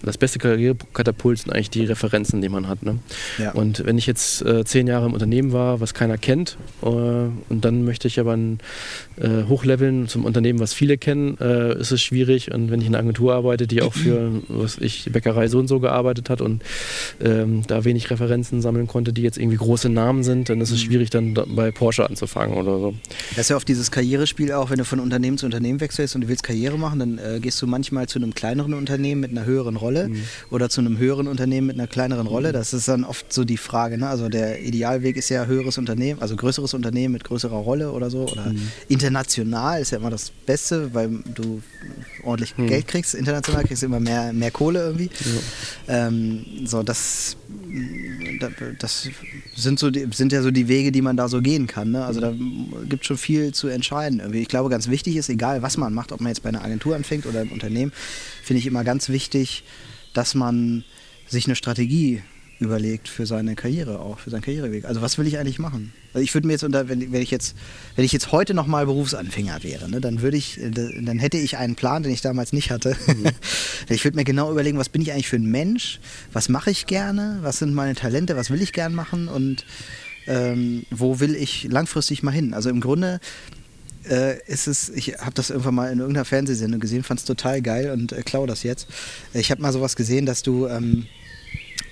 S2: das beste Karrierekatapult sind eigentlich die Referenzen, die man hat. Ne? Ja. Und wenn ich jetzt äh, zehn Jahre im Unternehmen war, was keiner kennt, äh, und dann möchte ich aber ein, äh, hochleveln zum Unternehmen, was viele kennen, äh, ist es schwierig. Und wenn ich in einer Agentur arbeite, die auch für was ich Bäckerei so und so gearbeitet hat und ähm, da wenig Referenzen sammeln konnte, die jetzt irgendwie große Namen sind, dann ist es mhm. schwierig, dann bei Porsche anzufangen oder so.
S1: Das ist ja oft dieses Karrierespiel auch, wenn du von Unternehmen zu Unternehmen wechselst und du willst Karriere machen, dann äh, gehst du manchmal zu einem kleineren Unternehmen mit einer höheren Rolle mhm. oder zu einem höheren Unternehmen mit einer kleineren Rolle. Das ist dann oft so die Frage. Ne? Also der Idealweg ist ja höheres Unternehmen, also größeres Unternehmen mit größerer Rolle oder so. Oder mhm. international ist ja immer das Beste, weil du ordentlich mhm. Geld kriegst. International kriegst du immer mehr, mehr Kohle irgendwie. Ja. Ähm, so, das, das sind, so sind ja so die Wege, die man da so gehen kann. Ne? Also da gibt es schon viel zu entscheiden. Irgendwie. Ich glaube, ganz wichtig ist, egal was man macht, ob man jetzt bei einer Agentur anfängt oder im Unternehmen, finde ich immer ganz wichtig, dass man sich eine Strategie überlegt für seine Karriere auch, für seinen Karriereweg. Also was will ich eigentlich machen? Also ich würde mir jetzt unter, wenn, wenn, ich jetzt, wenn ich jetzt heute nochmal Berufsanfänger wäre, ne, dann würde ich, dann hätte ich einen Plan, den ich damals nicht hatte. Mhm. [laughs] ich würde mir genau überlegen, was bin ich eigentlich für ein Mensch, was mache ich gerne, was sind meine Talente, was will ich gern machen und ähm, wo will ich langfristig mal hin? Also im Grunde äh, ist es, ich habe das irgendwann mal in irgendeiner Fernsehsendung gesehen, fand es total geil und äh, klau das jetzt. Ich habe mal sowas gesehen, dass du ähm,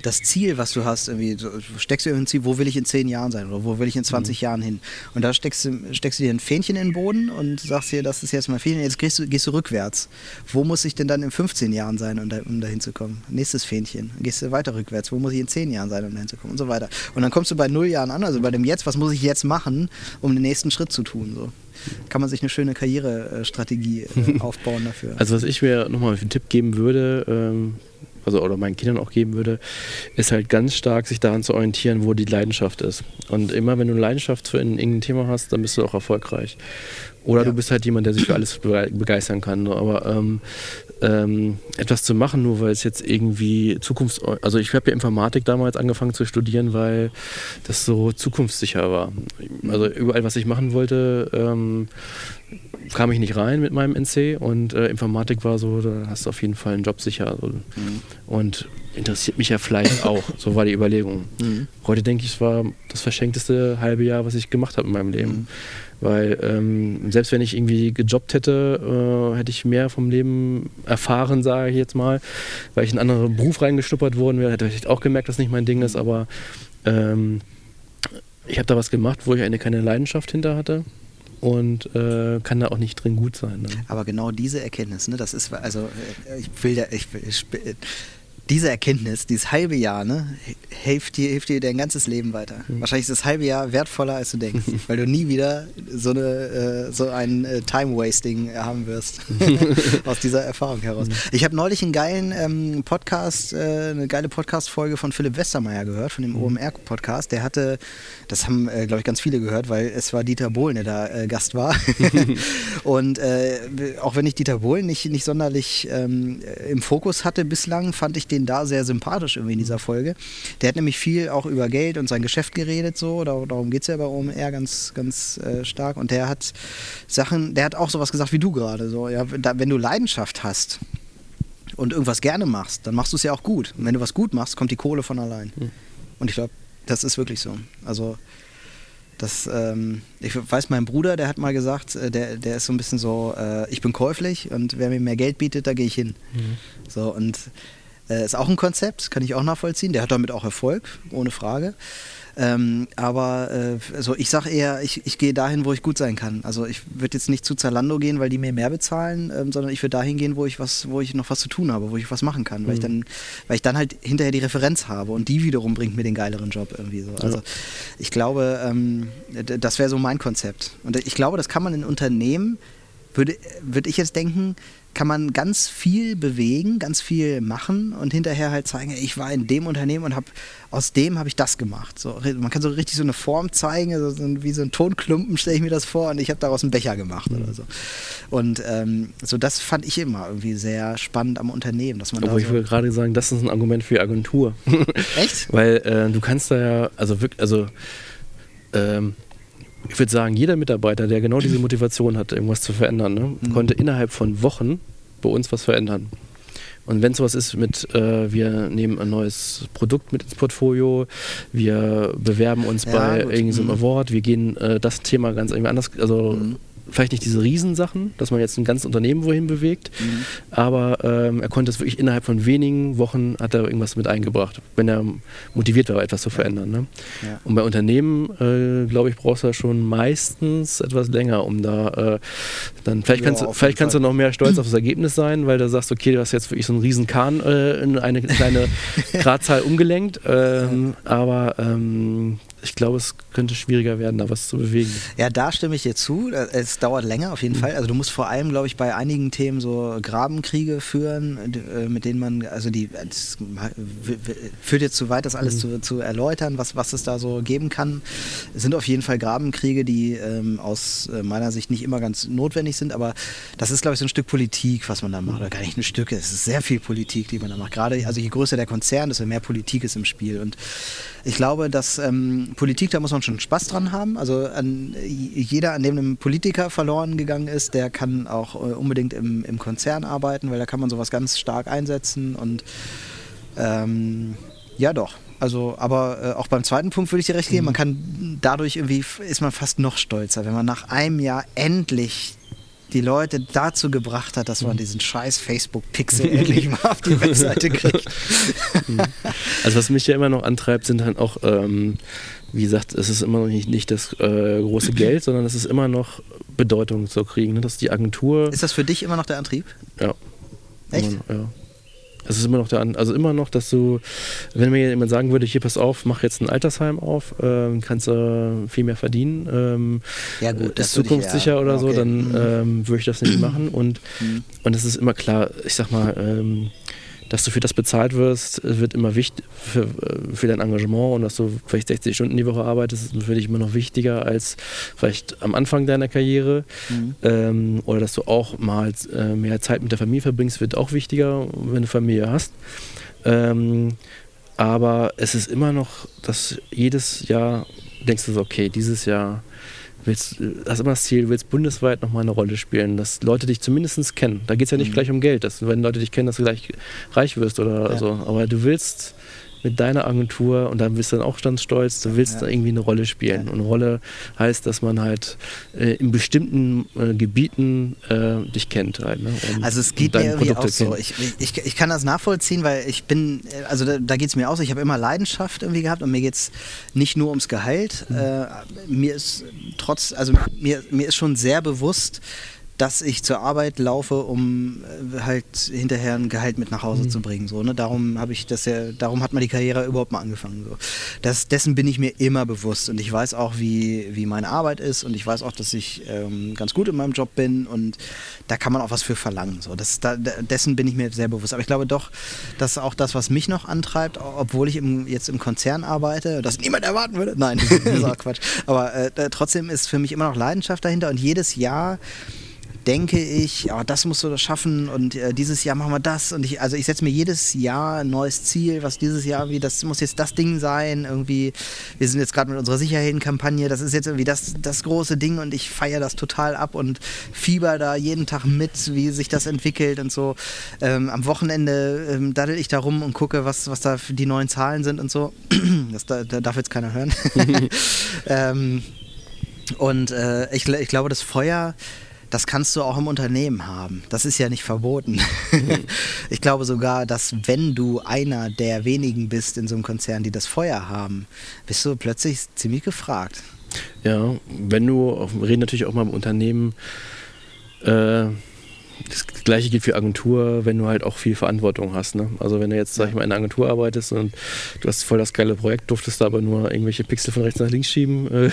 S1: das Ziel, was du hast, irgendwie, du steckst du ein Ziel, wo will ich in zehn Jahren sein oder wo will ich in 20 mhm. Jahren hin? Und da steckst du, steckst du dir ein Fähnchen in den Boden und sagst dir, das ist jetzt mein Fähnchen, jetzt gehst du, gehst du rückwärts. Wo muss ich denn dann in 15 Jahren sein, um da, um da hinzukommen? Nächstes Fähnchen. Dann gehst du weiter rückwärts. Wo muss ich in 10 Jahren sein, um da hinzukommen? Und so weiter. Und dann kommst du bei null Jahren an, also bei dem Jetzt, was muss ich jetzt machen, um den nächsten Schritt zu tun? So kann man sich eine schöne Karrierestrategie äh, [laughs] aufbauen dafür.
S2: Also was ich mir nochmal für einen Tipp geben würde, ähm, also oder meinen Kindern auch geben würde, ist halt ganz stark sich daran zu orientieren, wo die Leidenschaft ist. Und immer wenn du eine Leidenschaft für irgendein Thema hast, dann bist du auch erfolgreich. Oder ja. du bist halt jemand, der sich für alles begeistern kann. Aber ähm, ähm, etwas zu machen, nur weil es jetzt irgendwie Zukunfts... Also ich habe ja Informatik damals angefangen zu studieren, weil das so zukunftssicher war. Also überall, was ich machen wollte, ähm, kam ich nicht rein mit meinem NC und äh, Informatik war so, da hast du auf jeden Fall einen Job sicher. Also. Mhm. Und interessiert mich ja vielleicht [laughs] auch. So war die Überlegung. Mhm. Heute denke ich, es war das verschenkteste halbe Jahr, was ich gemacht habe in meinem Leben. Mhm. Weil ähm, selbst wenn ich irgendwie gejobbt hätte, äh, hätte ich mehr vom Leben erfahren, sage ich jetzt mal, weil ich in einen anderen Beruf reingeschnuppert worden wäre, hätte ich auch gemerkt, dass nicht mein Ding ist, aber ähm, ich habe da was gemacht, wo ich eine keine Leidenschaft hinter hatte und äh, kann da auch nicht drin gut sein. Ne?
S1: Aber genau diese Erkenntnis, ne, das ist, also äh, ich will da, ich, ich, diese Erkenntnis, dieses halbe Jahr, ne, hilft dir, hilft dir dein ganzes Leben weiter. Mhm. Wahrscheinlich ist das halbe Jahr wertvoller, als du denkst, [laughs] weil du nie wieder so, eine, äh, so ein äh, Time-Wasting haben wirst [laughs] aus dieser Erfahrung heraus. Mhm. Ich habe neulich einen geilen ähm, Podcast, äh, eine geile Podcast-Folge von Philipp Westermeier gehört, von dem mhm. OMR-Podcast. Der hatte, das haben, äh, glaube ich, ganz viele gehört, weil es war Dieter Bohlen, der da Gast war. [laughs] Und auch wenn ich Dieter Bohlen nicht, nicht sonderlich ähm, im Fokus hatte bislang, fand ich den den da sehr sympathisch irgendwie in dieser Folge. Der hat nämlich viel auch über Geld und sein Geschäft geredet, so. Darum geht es ja bei OMR ganz, ganz äh, stark. Und der hat Sachen, der hat auch sowas gesagt wie du gerade. So, ja, da, wenn du Leidenschaft hast und irgendwas gerne machst, dann machst du es ja auch gut. Und wenn du was gut machst, kommt die Kohle von allein. Mhm. Und ich glaube, das ist wirklich so. Also das, ähm, ich weiß, mein Bruder, der hat mal gesagt, äh, der, der ist so ein bisschen so, äh, ich bin käuflich und wer mir mehr Geld bietet, da gehe ich hin. Mhm. So und äh, ist auch ein Konzept, kann ich auch nachvollziehen. Der hat damit auch Erfolg, ohne Frage. Ähm, aber äh, also ich sage eher, ich, ich gehe dahin, wo ich gut sein kann. Also ich würde jetzt nicht zu Zalando gehen, weil die mir mehr bezahlen, ähm, sondern ich würde dahin gehen, wo ich was, wo ich noch was zu tun habe, wo ich was machen kann, mhm. weil ich mhm. dann, weil ich dann halt hinterher die Referenz habe und die wiederum bringt mir den geileren Job irgendwie so. Also ja. ich glaube, ähm, das wäre so mein Konzept. Und ich glaube, das kann man in Unternehmen, würde, würde ich jetzt denken, kann man ganz viel bewegen, ganz viel machen und hinterher halt zeigen, ich war in dem Unternehmen und habe aus dem habe ich das gemacht. So, man kann so richtig so eine Form zeigen, also so wie so ein Tonklumpen stelle ich mir das vor und ich habe daraus einen Becher gemacht mhm. oder so. Und ähm, so das fand ich immer irgendwie sehr spannend am Unternehmen, dass man.
S2: Aber
S1: da
S2: ich so würde gerade sagen, das ist ein Argument für die Agentur.
S1: Echt? [laughs]
S2: Weil äh, du kannst da ja, also wirklich, also ähm, ich würde sagen, jeder Mitarbeiter, der genau diese Motivation hat, irgendwas zu verändern, ne, mhm. konnte innerhalb von Wochen bei uns was verändern. Und wenn sowas ist mit, äh, wir nehmen ein neues Produkt mit ins Portfolio, wir bewerben uns
S1: Ja,
S2: bei irgendeinem
S1: Mhm.
S2: Award, wir gehen äh, das Thema ganz irgendwie anders, also
S1: Mhm.
S2: Vielleicht nicht diese Riesensachen, dass man jetzt ein ganzes Unternehmen wohin bewegt,
S1: Mhm.
S2: aber ähm, er konnte es wirklich innerhalb von wenigen Wochen hat er irgendwas mit eingebracht, wenn er motiviert war, etwas zu verändern. Ne?
S1: Ja.
S2: Und bei Unternehmen, äh, glaube ich, brauchst du ja schon meistens etwas länger, um da äh, dann, vielleicht
S1: Ja,
S2: kannst, du,
S1: auf
S2: vielleicht kannst du noch mehr stolz auf das Ergebnis sein, weil du sagst, okay, du hast jetzt wirklich so einen riesen Kahn äh, in eine kleine [laughs] Gradzahl umgelenkt, ähm, aber ähm, ich glaube, es könnte schwieriger werden, da was zu bewegen.
S1: Ja, da stimme ich dir zu. Es dauert länger auf
S2: Mhm.
S1: jeden Fall. Also du musst vor allem, glaube ich, bei einigen Themen so Grabenkriege führen, äh, mit denen man, also die führt jetzt zu weit, das
S2: Mhm.
S1: alles zu, zu erläutern, was, was es da so geben kann. Es sind auf jeden Fall Grabenkriege, die ähm, aus äh, meiner Sicht nicht immer ganz notwendig sind, aber das ist, glaube ich, so ein Stück Politik, was man da macht. Oder gar nicht ein Stück, es ist sehr viel Politik, die man da macht. Gerade, also je größer der Konzern, desto mehr Politik ist im Spiel. Und ich glaube, dass ähm, Politik, da muss man schon Spaß dran haben. Also an, jeder, an dem ein Politiker verloren gegangen ist, der kann auch äh, unbedingt im, im Konzern arbeiten, weil da kann man sowas ganz stark einsetzen. Und ähm, ja, doch. Also, aber äh, auch beim zweiten Punkt würde ich dir recht geben. Man kann dadurch irgendwie ist man fast noch stolzer, wenn man nach einem Jahr endlich die Leute dazu gebracht hat, dass man diesen scheiß Facebook-Pixel [laughs] endlich mal auf die Webseite kriegt. [laughs]
S2: Also was mich ja immer noch antreibt, sind dann auch, ähm, wie gesagt, es ist immer noch nicht, nicht das äh, große [clears throat] Geld, sondern es ist immer noch Bedeutung zu kriegen. Ne? Dass die Agentur.
S1: Ist das für dich immer noch der Antrieb?
S2: ja.
S1: Echt?
S2: Noch, ja. Es ist immer noch der, An- also immer noch, dass du, wenn mir jemand sagen würde, hier pass auf, mach jetzt ein Altersheim auf, ähm, kannst du viel mehr verdienen, ähm,
S1: Ja, gut, das
S2: ist zukunftssicher
S1: eher-
S2: oder so,
S1: okay.
S2: dann
S1: Mhm.
S2: ähm, würde ich das nicht machen. Und,
S1: Mhm.
S2: und es ist immer klar, ich sag mal, ähm, dass du für das bezahlt wirst, wird immer wichtig für, äh, für dein Engagement und dass du vielleicht 60 Stunden die Woche arbeitest, ist für dich immer noch wichtiger als vielleicht am Anfang deiner Karriere.
S1: Mhm.
S2: Ähm, oder dass du auch mal äh, mehr Zeit mit der Familie verbringst, wird auch wichtiger, wenn du Familie hast. Ähm, aber es ist immer noch, dass jedes Jahr denkst du so, okay, dieses Jahr willst, äh, hast immer das Ziel, du willst bundesweit nochmal eine Rolle spielen, dass Leute dich zumindest kennen. Da geht es ja nicht
S1: Mhm.
S2: gleich um Geld, dass wenn Leute dich kennen, dass du gleich reich wirst oder
S1: Ja.
S2: so. Aber du willst mit deiner Agentur und dann bist du dann auch ganz stolz, du willst
S1: Ja.
S2: da irgendwie eine Rolle spielen.
S1: Ja.
S2: Und Rolle heißt, dass man halt äh, in bestimmten äh, Gebieten äh, dich kennt. Halt, ne? und,
S1: Also es geht mir irgendwie auch so.
S2: kennt.
S1: Ich, ich, ich kann das nachvollziehen, weil ich bin, äh, also da, da geht es mir auch so, ich habe immer Leidenschaft irgendwie gehabt und mir geht es nicht nur ums Gehalt.
S2: Mhm.
S1: Äh, mir ist trotz, also mir, mir ist schon sehr bewusst, dass ich zur Arbeit laufe, um äh, halt hinterher ein Gehalt mit nach
S2: Mhm.
S1: Hause zu bringen. So, ne? Darum habe ich das ja, darum hat man die Karriere überhaupt mal angefangen. So. Das, dessen bin ich mir immer bewusst und ich weiß auch, wie, wie meine Arbeit ist und ich weiß auch, dass ich ähm, ganz gut in meinem Job bin und da kann man auch was für verlangen. So. Das, da, dessen bin ich mir sehr bewusst. Aber ich glaube doch, dass auch das, was mich noch antreibt, obwohl ich im, jetzt im Konzern arbeite, das niemand erwarten würde. Nein, [laughs] das ist auch Quatsch. Aber äh, trotzdem ist für mich immer noch Leidenschaft dahinter und jedes Jahr denke ich, ja, das musst du das schaffen und äh, dieses Jahr machen wir das und ich, also ich setze mir jedes Jahr ein neues Ziel, was dieses Jahr wie, das muss jetzt das Ding sein, irgendwie, wir sind jetzt gerade mit unserer Sicherheitenkampagne, das ist jetzt irgendwie das, das große Ding und ich feiere das total ab und fieber da jeden Tag mit, wie sich das entwickelt und so. Ähm, am Wochenende ähm, daddel ich da rum und gucke, was, was da für die neuen Zahlen sind und so. [clears throat] Das da, da darf jetzt keiner hören. [laughs] [laughs] ähm, und äh, ich, ich glaube, das Feuer, das kannst du auch im Unternehmen haben. Das ist ja nicht verboten. [laughs] ich glaube sogar, dass wenn du einer der wenigen bist in so einem Konzern, die das Feuer haben, bist du plötzlich ziemlich gefragt.
S2: Ja, wenn du, wir reden natürlich auch mal im Unternehmen, äh, das gleiche gilt für Agentur, wenn du halt auch viel Verantwortung hast. Ne? Also wenn du jetzt, sag ich mal, in einer Agentur arbeitest und du hast voll das geile Projekt, durftest da aber nur irgendwelche Pixel von rechts nach links schieben, äh,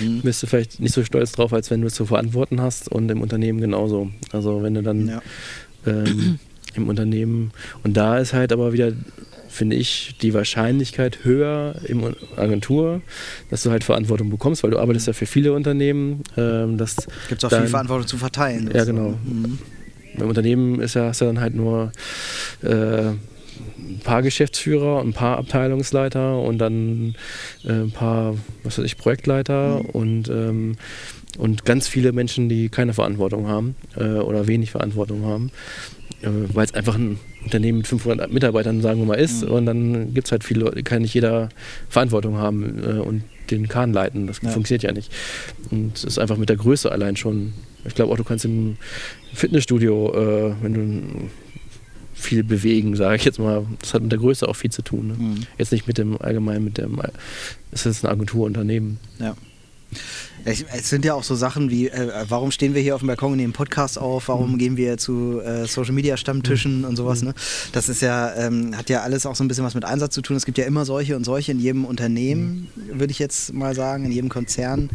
S1: Mhm.
S2: bist du vielleicht nicht so stolz drauf, als wenn du es zu verantworten hast und im Unternehmen genauso. Also wenn du dann
S1: Ja.
S2: ähm, [clears throat] im Unternehmen. Und da ist halt aber wieder, finde ich, die Wahrscheinlichkeit höher im Agentur, dass du halt Verantwortung bekommst, weil du arbeitest ja für viele Unternehmen. Ähm,
S1: Gibt es auch viel Verantwortung zu verteilen.
S2: Ja,
S1: So.
S2: genau.
S1: Mhm.
S2: Beim Unternehmen ist ja, hast du dann halt nur äh, ein paar Geschäftsführer, ein paar Abteilungsleiter und dann äh, ein paar, was weiß ich, Projektleiter
S1: Mhm.
S2: und ähm, und ganz viele Menschen, die keine Verantwortung haben äh, oder wenig Verantwortung haben, äh, weil es einfach ein Unternehmen mit 500 Mitarbeitern, sagen wir mal, ist. Mhm. Und dann gibt es halt viele Leute, kann nicht jeder Verantwortung haben äh, und den Kahn leiten. Das ja. funktioniert ja nicht. Und es ist einfach mit der Größe allein schon. Ich glaube auch, du kannst im Fitnessstudio, äh, wenn du viel bewegen, sage ich jetzt mal. Das hat mit der Größe auch viel zu tun. Ne? Mhm. Jetzt nicht mit dem allgemein, mit dem, es ist ein Agenturunternehmen.
S1: Ja. Es sind ja auch so Sachen wie, äh, warum stehen wir hier auf dem Balkon und nehmen Podcast auf, warum mhm. gehen wir zu äh, Social Media Stammtischen mhm. und sowas. Ne? Das ist ja, ähm, hat ja alles auch so ein bisschen was mit Einsatz zu tun. Es gibt ja immer solche und solche in jedem Unternehmen, mhm. würde ich jetzt mal sagen. In jedem Konzern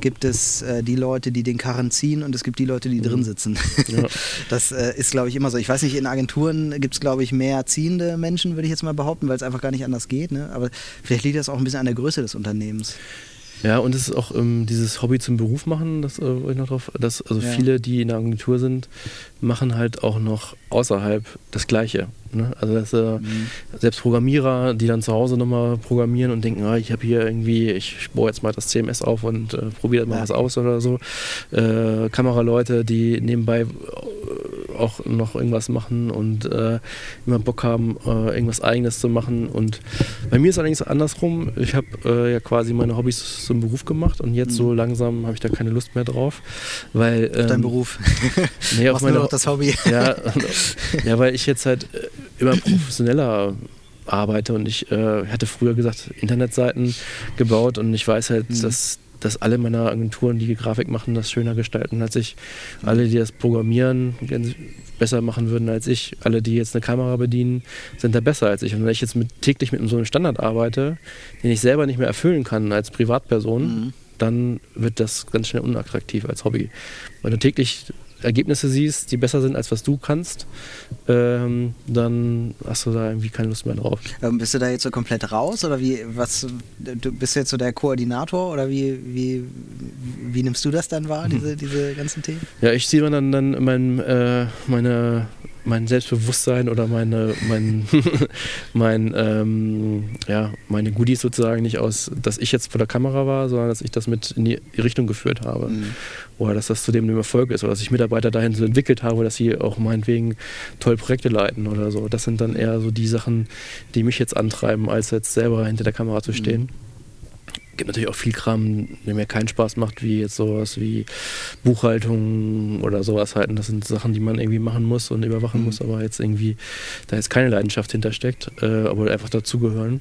S1: gibt es äh, die Leute, die den Karren ziehen und es gibt die Leute, die mhm. drin sitzen. Ja. [laughs] Das äh, ist, glaube ich, immer so. Ich weiß nicht, in Agenturen gibt es, glaube ich, mehr ziehende Menschen, würde ich jetzt mal behaupten, weil es einfach gar nicht anders geht. Ne? Aber vielleicht liegt das auch ein bisschen an der Größe des Unternehmens.
S2: Ja, und es ist auch ähm, dieses Hobby zum Beruf machen, das äh, ich noch drauf, dass also ja. viele, die in der Agentur sind, machen halt auch noch außerhalb das Gleiche. Ne? Also dass, äh, mhm. selbst Programmierer, die dann zu Hause nochmal programmieren und denken, ah, ich habe hier irgendwie, ich, baue jetzt mal das CMS auf und äh, probiere mal ja. was aus oder so. Äh, Kameraleute, die nebenbei auch noch irgendwas machen und äh, immer Bock haben, äh, irgendwas eigenes zu machen. Und bei mir ist allerdings andersrum. Ich habe äh, ja quasi meine Hobbys zum Beruf gemacht und jetzt mhm. so langsam habe ich da keine Lust mehr drauf. Weil,
S1: ähm, Dein Beruf. [laughs]
S2: nee, auf meine,
S1: noch das Hobby. [laughs]
S2: Ja, ja, weil ich jetzt halt äh, immer professioneller arbeite und ich äh, hatte früher gesagt Internetseiten gebaut und ich weiß halt, mhm. dass dass alle meiner Agenturen, die Grafik machen, das schöner gestalten als ich. Alle, die das Programmieren besser machen würden als ich. Alle, die jetzt eine Kamera bedienen, sind da besser als ich. Und wenn ich jetzt mit, täglich mit so einem Standard arbeite, den ich selber nicht mehr erfüllen kann als Privatperson, mhm. dann wird das ganz schnell unattraktiv als Hobby. Weil du täglich Ergebnisse siehst, die besser sind als was du kannst, ähm, dann hast du da irgendwie keine Lust mehr drauf.
S1: Ähm, bist du da jetzt so komplett raus oder wie, was, du bist jetzt so der Koordinator oder wie, wie, wie nimmst du das dann wahr, diese, diese ganzen Themen?
S2: Ja, ich sehe dann, dann mein, äh, meine mein Selbstbewusstsein oder meine, mein, [laughs] mein, ähm, ja, meine Goodies sozusagen nicht aus, dass ich jetzt vor der Kamera war, sondern dass ich das mit in die Richtung geführt habe. Mhm. Oder dass das zudem ein Erfolg ist oder dass ich Mitarbeiter dahin so entwickelt habe, dass sie auch meinetwegen toll Projekte leiten oder so. Das sind dann eher so die Sachen, die mich jetzt antreiben, als jetzt selber hinter der Kamera zu stehen. Mhm gibt natürlich auch viel Kram, der mir keinen Spaß macht, wie jetzt sowas wie Buchhaltung oder sowas halt. Und das sind Sachen, die man irgendwie machen muss und überwachen mhm. muss, aber jetzt irgendwie da jetzt keine Leidenschaft hintersteckt, äh, aber einfach dazugehören.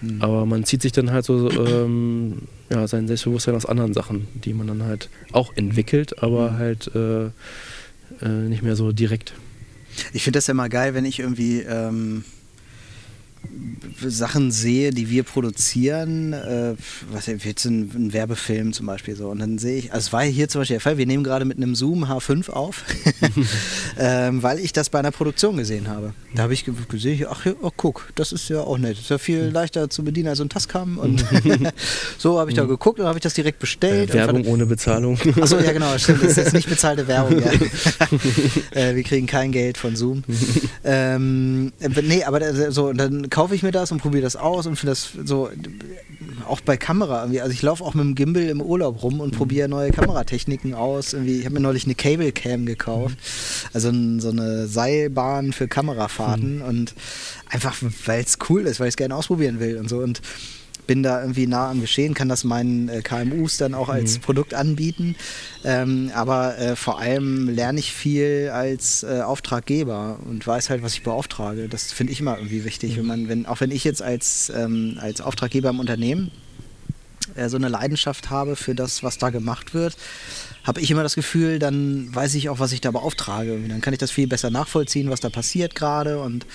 S2: Mhm. Aber man zieht sich dann halt so ähm, ja, sein Selbstbewusstsein aus anderen Sachen, die man dann halt auch entwickelt, aber mhm. halt äh, äh, nicht mehr so direkt.
S1: Ich finde das ja mal geil, wenn ich irgendwie ähm Sachen sehe, die wir produzieren, äh, was jetzt ein, ein, Werbefilm zum Beispiel so, und dann sehe ich, also es war hier zum Beispiel der Fall, wir nehmen gerade mit einem Zoom H5 auf, [laughs] ähm, weil ich das bei einer Produktion gesehen habe. Da habe ich gesehen, ach oh, guck, das ist ja auch nett, das ist ja viel mhm. leichter zu bedienen als so ein Tascam [laughs] und [laughs] so habe ich da mhm. geguckt und habe ich das direkt bestellt.
S2: Äh, Werbung ohne Bezahlung.
S1: Achso, ja genau, stimmt, das ist jetzt nicht bezahlte Werbung. Ja. äh, wir kriegen kein Geld von Zoom. ähm, äh, nee, aber so, und dann kaufe ich mir das und probiere das aus und finde das so, auch bei Kamera irgendwie. Also ich laufe auch mit dem Gimbal im Urlaub rum und mhm. probiere neue Kameratechniken aus. Irgendwie, ich habe mir neulich eine Cable Cam gekauft, also so eine Seilbahn für Kamerafahrten mhm. und einfach, weil es cool ist, weil ich es gerne ausprobieren will und so. Und bin da irgendwie nah am Geschehen, kann das meinen äh, KMUs dann auch als mhm. Produkt anbieten. Ähm, aber äh, vor allem lerne ich viel als äh, Auftraggeber und weiß halt, was ich beauftrage. Das finde ich immer irgendwie wichtig. Mhm. Wenn man, wenn, auch wenn ich jetzt als, ähm, als Auftraggeber im Unternehmen äh, so eine Leidenschaft habe für das, was da gemacht wird, habe ich immer das Gefühl, dann weiß ich auch, was ich da beauftrage. Dann kann ich das viel besser nachvollziehen, was da passiert gerade und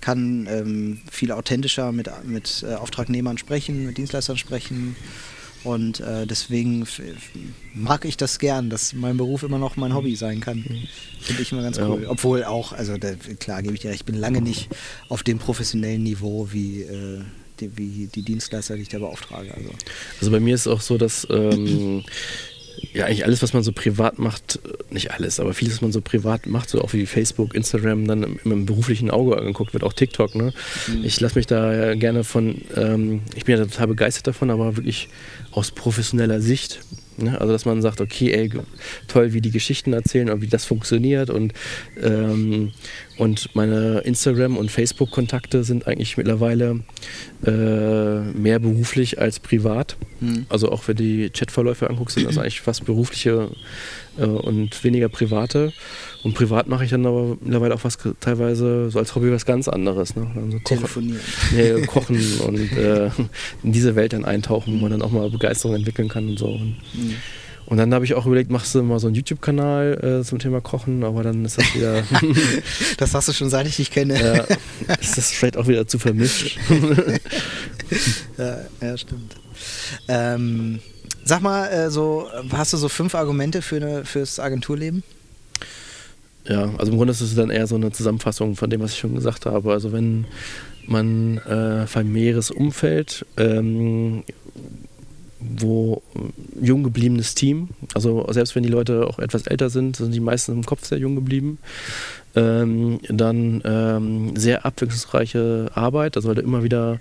S1: kann ähm, viel authentischer mit, mit äh, Auftragnehmern sprechen, mit Dienstleistern sprechen. Und äh, deswegen mag ich das gern, dass mein Beruf immer noch mein Hobby sein kann. Finde ich immer ganz cool. Ja. Obwohl auch, also da, klar gebe ich dir recht, ich bin lange nicht auf dem professionellen Niveau wie, äh, die, wie die Dienstleister, die ich da beauftrage. Also,
S2: also bei mir ist es auch so, dass ähm, ja, eigentlich alles, was man so privat macht, nicht alles, aber vieles, was man so privat macht, so auch wie Facebook, Instagram, dann im, im beruflichen Auge angeguckt wird, auch TikTok. Ne? Mhm. Ich lasse mich da gerne von, ähm, ich bin ja total begeistert davon, aber wirklich aus professioneller Sicht Ne? Also dass man sagt, okay, ey, toll, wie die Geschichten erzählen und wie das funktioniert und, ähm, und meine Instagram- und Facebook-Kontakte sind eigentlich mittlerweile äh, mehr beruflich als privat. Mhm. Also auch wenn die Chatverläufe anguckst, sind das [clears throat] eigentlich fast berufliche äh, und weniger private. Und privat mache ich dann aber mittlerweile auch was teilweise so als Hobby was ganz anderes. Ne?
S1: Also Telefonieren.
S2: Nee, kochen und äh, in diese Welt dann eintauchen, wo man dann auch mal Begeisterung entwickeln kann und so. Und, mhm. und dann habe ich auch überlegt, machst du mal so einen YouTube-Kanal äh, zum Thema Kochen, aber dann ist das wieder. [laughs]
S1: das hast du schon seit ich dich kenne.
S2: ja, ist das vielleicht auch wieder zu vermischt. [laughs]
S1: ja, ja, stimmt. Ähm, sag mal, äh, so, hast du so fünf Argumente für eine, fürs Agenturleben?
S2: Ja, also im Grunde ist es dann eher so eine Zusammenfassung von dem, was ich schon gesagt habe. Also wenn man äh, familiäres Umfeld, ähm, wo jung gebliebenes Team, also selbst wenn die Leute auch etwas älter sind, sind die meisten im Kopf sehr jung geblieben. Ähm, dann ähm, sehr abwechslungsreiche Arbeit, also weil du immer wieder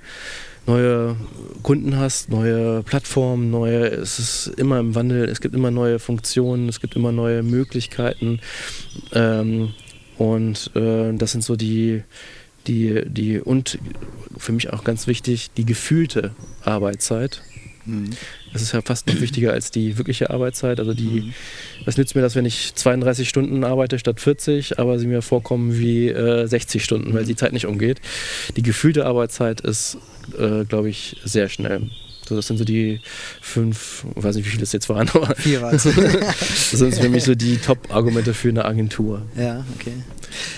S2: neue Kunden hast, neue Plattformen, neue, es ist immer im Wandel, es gibt immer neue Funktionen, es gibt immer neue Möglichkeiten. Ähm, und äh, das sind so die, die, die, und für mich auch ganz wichtig, die gefühlte Arbeitszeit. Mhm. Das ist ja fast noch wichtiger als die wirkliche Arbeitszeit. Also die, mhm. was nützt mir das, wenn ich 32 Stunden arbeite statt 40, aber sie mir vorkommen wie äh, 60 Stunden, mhm. weil die Zeit nicht umgeht. Die gefühlte Arbeitszeit ist, äh, glaube ich, sehr schnell. So, das sind so die fünf, ich weiß nicht, wie viele es jetzt waren, [laughs] aber
S1: Vier waren es. [laughs]
S2: das sind für mich so die Top-Argumente für eine Agentur.
S1: Ja, okay.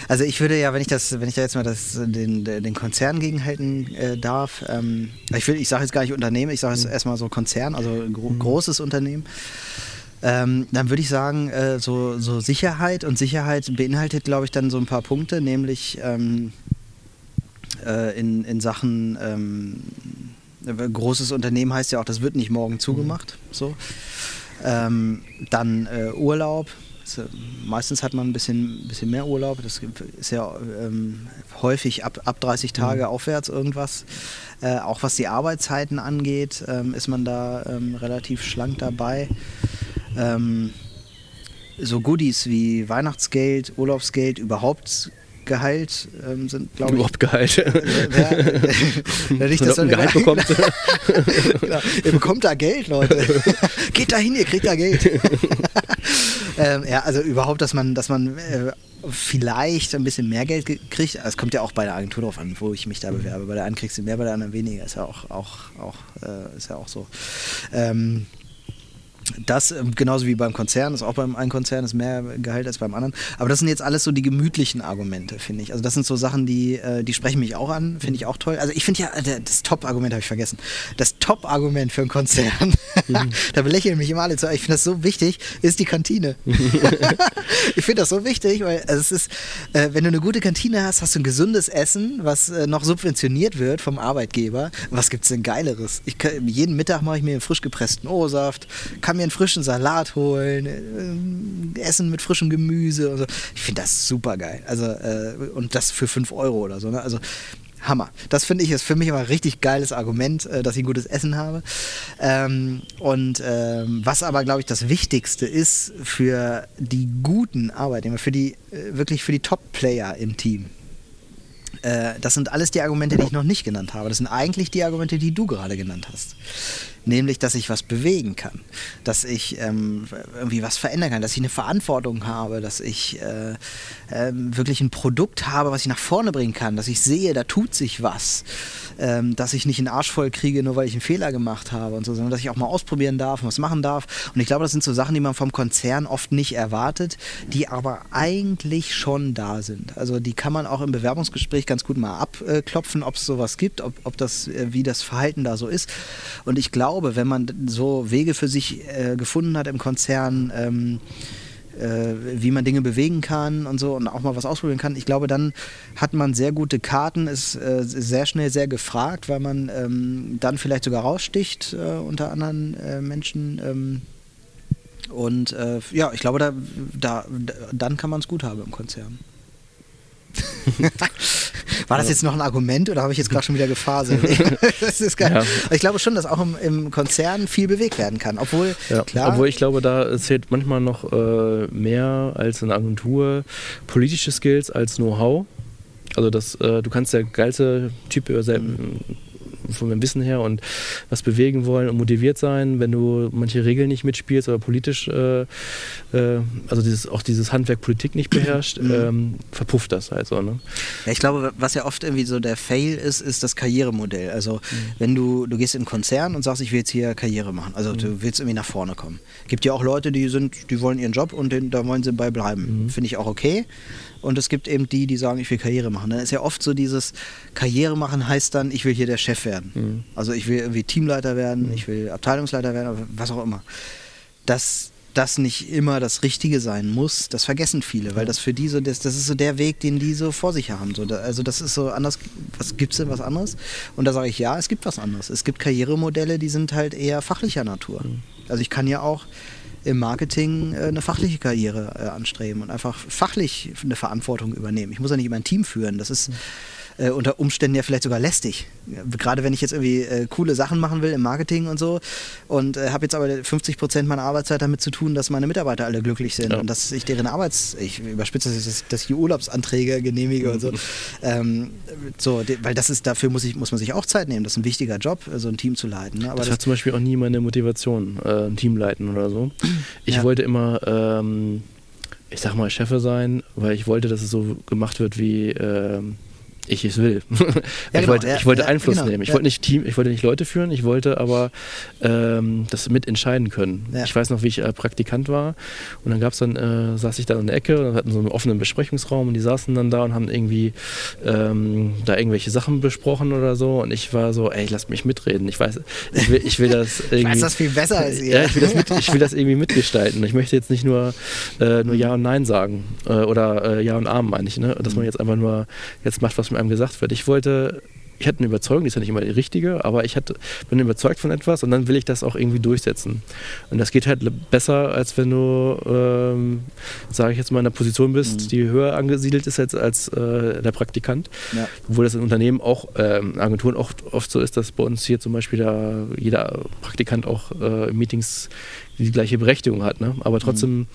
S1: Also ich würde ja, wenn ich das, wenn ich da jetzt mal das, den, den Konzern gegenhalten äh, darf, ähm, ich will, ich sage jetzt gar nicht Unternehmen, ich sage jetzt mhm. erstmal so Konzern, also gro mhm. großes Unternehmen. Ähm, dann würde ich sagen, äh, so, so Sicherheit und Sicherheit beinhaltet, glaube ich, dann so ein paar Punkte, nämlich ähm, äh, in, in Sachen ähm, großes Unternehmen heißt ja auch, das wird nicht morgen zugemacht. Mhm. So. Ähm, dann äh, Urlaub, meistens hat man ein bisschen, bisschen mehr Urlaub. Das ist ja ähm, häufig ab, ab 30 Tage mhm. aufwärts irgendwas. Äh, auch was die Arbeitszeiten angeht, ähm, ist man da ähm, relativ schlank dabei. Ähm, so Goodies wie Weihnachtsgeld, Urlaubsgeld, überhaupt Gehalt ähm, sind, glaube ich.
S2: Überhaupt [laughs] Gehalt.
S1: Wer, wer nicht, dass
S2: ein Gehalt bekommt. [laughs]
S1: genau. Ihr bekommt da Geld, Leute. [laughs] Geht da hin, ihr kriegt da Geld. ähm, ja, also überhaupt, dass man, dass man äh, vielleicht ein bisschen mehr Geld kriegt. Es kommt ja auch bei der Agentur drauf an, wo ich mich da bewerbe. Bei der einen kriegst du mehr, bei der anderen weniger. Ist ja auch, auch, auch, äh, ist ja auch so. Ähm, das, ähm, genauso wie beim Konzern, ist auch beim einen Konzern ist mehr Gehalt als beim anderen. Aber das sind jetzt alles so die gemütlichen Argumente, finde ich. Also das sind so Sachen, die, äh, die sprechen mich auch an, finde ich auch toll. Also ich finde ja, äh, das Top-Argument habe ich vergessen. Das Top-Argument für einen Konzern, mhm. [laughs] da belächeln mich immer alle zu, ich finde das so wichtig, ist die Kantine. [laughs] ich finde das so wichtig, weil es ist, äh, wenn du eine gute Kantine hast, hast du ein gesundes Essen, was noch subventioniert wird vom Arbeitgeber. Was gibt es denn Geileres? Ich jeden Mittag mache ich mir einen frisch gepressten O-Saft, kann kann mir einen frischen Salat holen, äh, Essen mit frischem Gemüse und so. Ich finde das super geil. Also, äh, und das für 5 Euro oder so. Ne? Also, Hammer. Das finde ich ist für mich immer ein richtig geiles Argument, äh, dass ich gutes Essen habe. Ähm, und ähm, was aber, glaube ich, das Wichtigste ist für die guten Arbeitnehmer, für die äh, wirklich für die Top-Player im Team. Äh, das sind alles die Argumente, die ich noch nicht genannt habe. Das sind eigentlich die Argumente, die du gerade genannt hast nämlich dass ich was bewegen kann, dass ich ähm, irgendwie was verändern kann, dass ich eine Verantwortung habe, dass ich äh, äh, wirklich ein Produkt habe, was ich nach vorne bringen kann, dass ich sehe, da tut sich was, ähm, dass ich nicht einen Arsch voll kriege, nur weil ich einen Fehler gemacht habe und so, sondern dass ich auch mal ausprobieren darf und was machen darf. Und ich glaube, das sind so Sachen, die man vom Konzern oft nicht erwartet, die aber eigentlich schon da sind. Also die kann man auch im Bewerbungsgespräch ganz gut mal abklopfen, ob es sowas gibt, ob, ob das, äh, wie das Verhalten da so ist. Und ich glaube, glaube, wenn man so Wege für sich äh, gefunden hat im Konzern, ähm, äh, wie man Dinge bewegen kann und so und auch mal was ausprobieren kann, ich glaube, dann hat man sehr gute Karten, ist äh, sehr schnell sehr gefragt, weil man ähm, dann vielleicht sogar raussticht äh, unter anderen äh, Menschen. Ähm, und äh, ja, ich glaube, da, da, dann kann man es gut haben im Konzern. [laughs] War das jetzt noch ein Argument oder habe ich jetzt gerade schon wieder gefaselt? [laughs] das ist geil. Ja. Ich glaube schon, dass auch im, im, Konzern viel bewegt werden kann. Obwohl,
S2: ja.
S1: klar,
S2: Obwohl ich glaube, da zählt manchmal noch äh, mehr als eine Agentur politische Skills als Know-how. Also das, äh, du kannst der geilste Typ mhm von meinem Wissen her und was bewegen wollen und motiviert sein, wenn du manche Regeln nicht mitspielst oder politisch, äh, äh, also dieses, auch dieses Handwerk Politik nicht beherrscht, mhm. ähm, verpufft das halt so. Ne?
S1: Ja, ich glaube, was ja oft irgendwie so der Fail ist, ist das Karrieremodell. Also mhm. wenn du, du gehst in einen Konzern und sagst, ich will jetzt hier Karriere machen, also mhm. du willst irgendwie nach vorne kommen. Gibt ja auch Leute, die sind, die wollen ihren Job und den, da wollen sie bei bleiben. Mhm. Finde ich auch okay. Und es gibt eben die, die sagen, ich will Karriere machen. Dann ist ja oft so dieses Karriere machen heißt dann, ich will hier der Chef werden. Mhm. Also ich will irgendwie Teamleiter werden, mhm. ich will Abteilungsleiter werden, was auch immer. Dass das nicht immer das Richtige sein muss, das vergessen viele, weil das für die so, das, das ist so der Weg, den die so vor sich haben. So, da, also das ist so anders, was gibt es denn was anderes? Und da sage ich, ja, es gibt was anderes. Es gibt Karrieremodelle, die sind halt eher fachlicher Natur. Mhm. Also ich kann ja auch im Marketing äh, eine fachliche Karriere äh, anstreben und einfach fachlich eine Verantwortung übernehmen. Ich muss ja nicht immer ein Team führen. Das ist, äh, unter Umständen ja vielleicht sogar lästig. Gerade wenn ich jetzt irgendwie äh, coole Sachen machen will im Marketing und so und äh, habe jetzt aber 50 Prozent meiner Arbeitszeit damit zu tun, dass meine Mitarbeiter alle glücklich sind ja. und dass ich deren Arbeits... Ich überspitze das, dass, dass ich Urlaubsanträge genehmige und so. ähm, so, weil das ist, dafür muss, ich, muss man sich auch Zeit nehmen. Das ist ein wichtiger Job, so ein Team zu leiten. Ne?
S2: Aber das, das, hat zum Beispiel auch nie meine Motivation, äh, ein Team leiten oder so. Ich ja. wollte immer... Ähm, ich sag mal, Chefe sein, weil ich wollte, dass es so gemacht wird, wie ähm, ich es will. [laughs] Ja, ich, genau, wollte, ja, ich wollte ja, Einfluss genau, nehmen. Ich wollte nicht Team, ich wollte nicht Leute führen, ich wollte aber ähm, das mitentscheiden können. Ich weiß noch, wie ich äh, Praktikant war und dann gab es dann, äh, saß ich da in der Ecke und hatten so einen offenen Besprechungsraum und die saßen dann da und haben irgendwie ähm, da irgendwelche Sachen besprochen oder so und ich war so, ey, lass mich mitreden. Ich weiß, ich will, ich will das irgendwie. [laughs] ich weiß
S1: das viel besser als ihr.
S2: Ja, ich will das, mit, ich will das irgendwie mitgestalten. Ich möchte jetzt nicht nur, äh, nur Ja und Nein sagen äh, oder äh, Ja und Arm meine ich, ne? dass man jetzt einfach nur jetzt macht, was mit einem gesagt wird. Ich wollte, ich hatte eine Überzeugung, die ist ja nicht immer die richtige, aber ich hatte, bin überzeugt von etwas und dann will ich das auch irgendwie durchsetzen. Und das geht halt besser, als wenn du, ähm, sage ich jetzt mal, in einer Position bist, mhm. die höher angesiedelt ist als, als äh, der Praktikant. Ja. Obwohl das in Unternehmen auch, ähm, Agenturen auch oft so ist, dass bei uns hier zum Beispiel da jeder Praktikant auch äh, Meetings die gleiche Berechtigung hat. Ne? Aber trotzdem mhm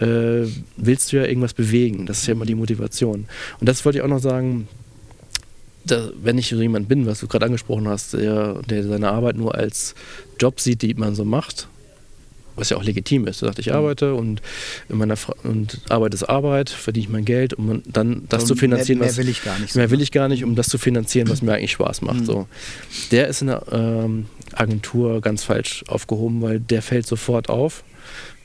S2: äh, willst du ja irgendwas bewegen. Das ist ja immer die Motivation. Und das wollte ich auch noch sagen, da, wenn ich so jemand bin, was du gerade angesprochen hast, der, der seine Arbeit nur als Job sieht, die man so macht, was ja auch legitim ist. Du sagst, ich mhm. arbeite und in meiner Fra und Arbeit ist Arbeit, verdiene ich mein Geld, um dann das und zu finanzieren.
S1: Mehr, mehr will ich gar nicht.
S2: Mehr will ich gar nicht, um das zu finanzieren, was mir eigentlich Spaß macht. Mhm. So. Der ist in der ähm, Agentur ganz falsch aufgehoben, weil der fällt sofort auf.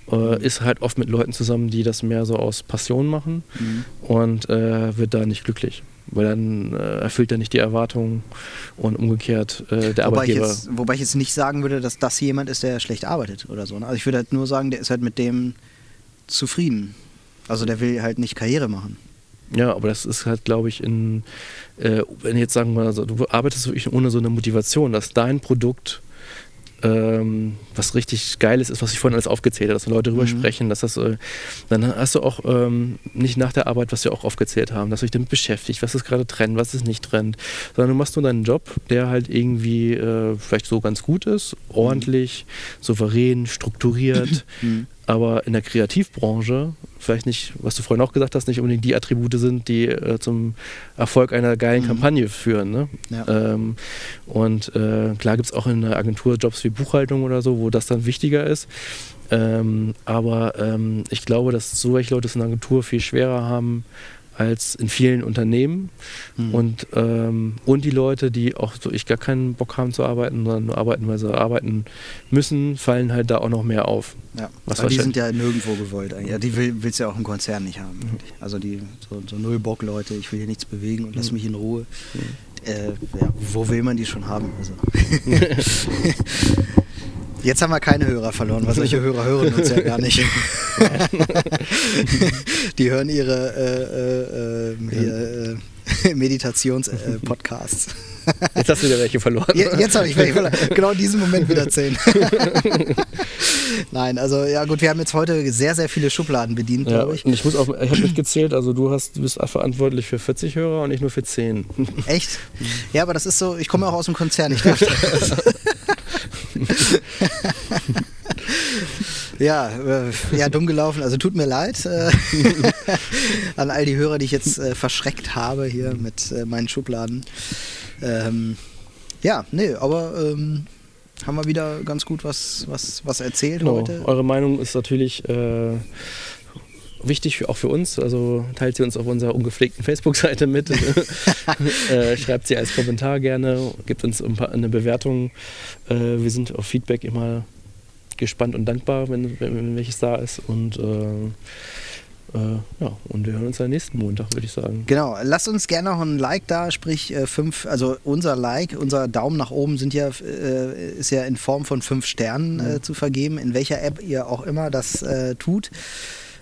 S2: Äh, mhm. ist halt oft mit Leuten zusammen, die das mehr so aus Passion machen mhm. und äh, wird da nicht glücklich weil dann äh, erfüllt er nicht die Erwartungen und umgekehrt äh, der wobei Arbeitgeber.
S1: Ich jetzt, wobei ich jetzt nicht sagen würde, dass das jemand ist, der schlecht arbeitet oder so. Ne? Also ich würde halt nur sagen, der ist halt mit dem zufrieden. Also der will halt nicht Karriere machen.
S2: Ja, aber das ist halt, glaube ich, in, äh, wenn jetzt sagen wir, also, du arbeitest wirklich ohne so eine Motivation, dass dein Produkt ähm, was richtig Geiles ist, was ich vorhin alles aufgezählt habe, dass Leute drüber mhm. sprechen, dass das, äh, dann hast du auch ähm, nicht nach der Arbeit, was wir auch aufgezählt haben, dass du dich damit beschäftigt, was ist gerade Trend, was ist nicht Trend, sondern du machst nur deinen Job, der halt irgendwie äh, vielleicht so ganz gut ist, ordentlich, souverän, strukturiert, mhm aber in der Kreativbranche vielleicht nicht, was du vorhin auch gesagt hast, nicht unbedingt die Attribute sind, die äh, zum Erfolg einer geilen mhm. Kampagne führen. Ne? Ja. Ähm, und äh, klar gibt es auch in der Agentur Jobs wie Buchhaltung oder so, wo das dann wichtiger ist. Ähm, aber ähm, ich glaube, dass so welche Leute es in der Agentur viel schwerer haben, als in vielen Unternehmen. Mhm. Und, ähm, und die Leute, die auch so ich gar keinen Bock haben zu arbeiten, sondern nur arbeiten, weil sie arbeiten müssen, fallen halt da auch noch mehr auf.
S1: Ja, Was aber die sind ja nirgendwo gewollt. Ja, die will, willst du ja auch im Konzern nicht haben. Mhm. Also die so, so Null-Bock-Leute, ich will hier nichts bewegen und lass mhm. mich in Ruhe. Mhm. Äh, ja, wo will man die schon haben? Also. [laughs] [laughs] Jetzt haben wir keine Hörer verloren, weil solche Hörer hören uns ja gar nicht. [laughs] die hören ihre äh, äh, äh hier, Meditations-Podcasts.
S2: Jetzt hast du wieder welche verloren.
S1: Je- Jetzt habe ich welche verloren. Genau in diesem Moment wieder zehn. [laughs] Nein, also ja gut, wir haben jetzt heute sehr, sehr viele Schubladen bedient,
S2: Ja,
S1: glaube ich.
S2: und ich muss auch, ich habe mitgezählt, also du hast, du bist verantwortlich für 40 Hörer und ich nur für 10.
S1: Echt? Ja, aber das ist so, ich komme auch aus dem Konzern, ich darf das. [laughs] [laughs] Ja, äh, ja, dumm gelaufen. Also tut mir leid äh, [laughs] an all die Hörer, die ich jetzt äh, verschreckt habe hier mit äh, meinen Schubladen. Ähm, ja, nee, aber ähm, haben wir wieder ganz gut was, was, was erzählt
S2: Genau.
S1: heute.
S2: Eure Meinung ist natürlich äh, wichtig, auch für uns. Also teilt sie uns auf unserer ungepflegten Facebook-Seite mit. [laughs] äh, schreibt sie als Kommentar gerne, gebt uns ein paar, eine Bewertung. Äh, wir sind auf Feedback immer gespannt und dankbar, wenn, wenn, welches da ist. Und äh, äh, ja, und wir hören uns am nächsten Montag, würde ich sagen.
S1: Genau, lasst uns gerne noch ein Like da, sprich äh, fünf, also unser Like, unser Daumen nach oben sind ja, ist ja in Form von fünf Sternen äh, zu vergeben, in welcher App ihr auch immer das tut.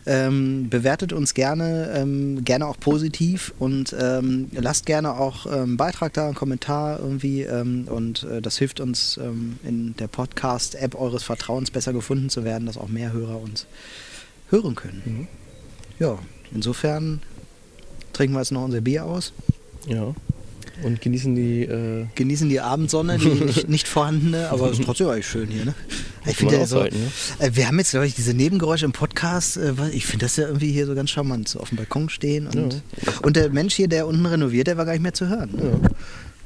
S1: Ähm, bewertet uns gerne, ähm, gerne auch positiv und ähm, lasst gerne auch ähm, einen Beitrag da, einen Kommentar irgendwie ähm, und äh, das hilft uns ähm, in der Podcast-App eures Vertrauens besser gefunden zu werden, dass auch mehr Hörer uns hören können. Ja, insofern trinken wir jetzt noch unser Bier aus,
S2: Ja. Und genießen die. Äh,
S1: genießen die Abendsonne, die [laughs] nicht, nicht vorhandene, aber es ist trotzdem eigentlich schön hier. Ne? Ich finde ja so,
S2: ne?
S1: äh, wir haben jetzt, glaube ich, diese Nebengeräusche im Podcast, äh, ich finde das ja irgendwie hier so ganz charmant, so auf dem Balkon stehen und, und der Mensch hier, der unten renoviert, der war gar nicht mehr zu hören. Ne?
S2: ja.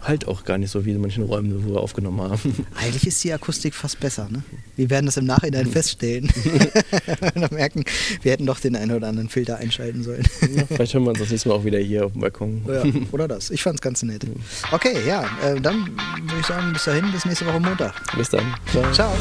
S2: Halt auch gar nicht so wie in manchen Räumen, wo wir aufgenommen haben. [laughs]
S1: Eigentlich ist die Akustik fast besser. Ne? Wir werden das im Nachhinein [laughs] feststellen. [laughs] und dann merken, wir hätten doch den einen oder anderen Filter einschalten sollen.
S2: Ja, vielleicht hören wir uns das nächste Mal auch wieder hier auf dem Balkon.
S1: Ja, oder das. Ich fand's ganz nett. Okay, ja, äh, dann würde ich sagen, bis dahin, bis nächste Woche Montag.
S2: Bis dann. Ciao.
S1: Ciao.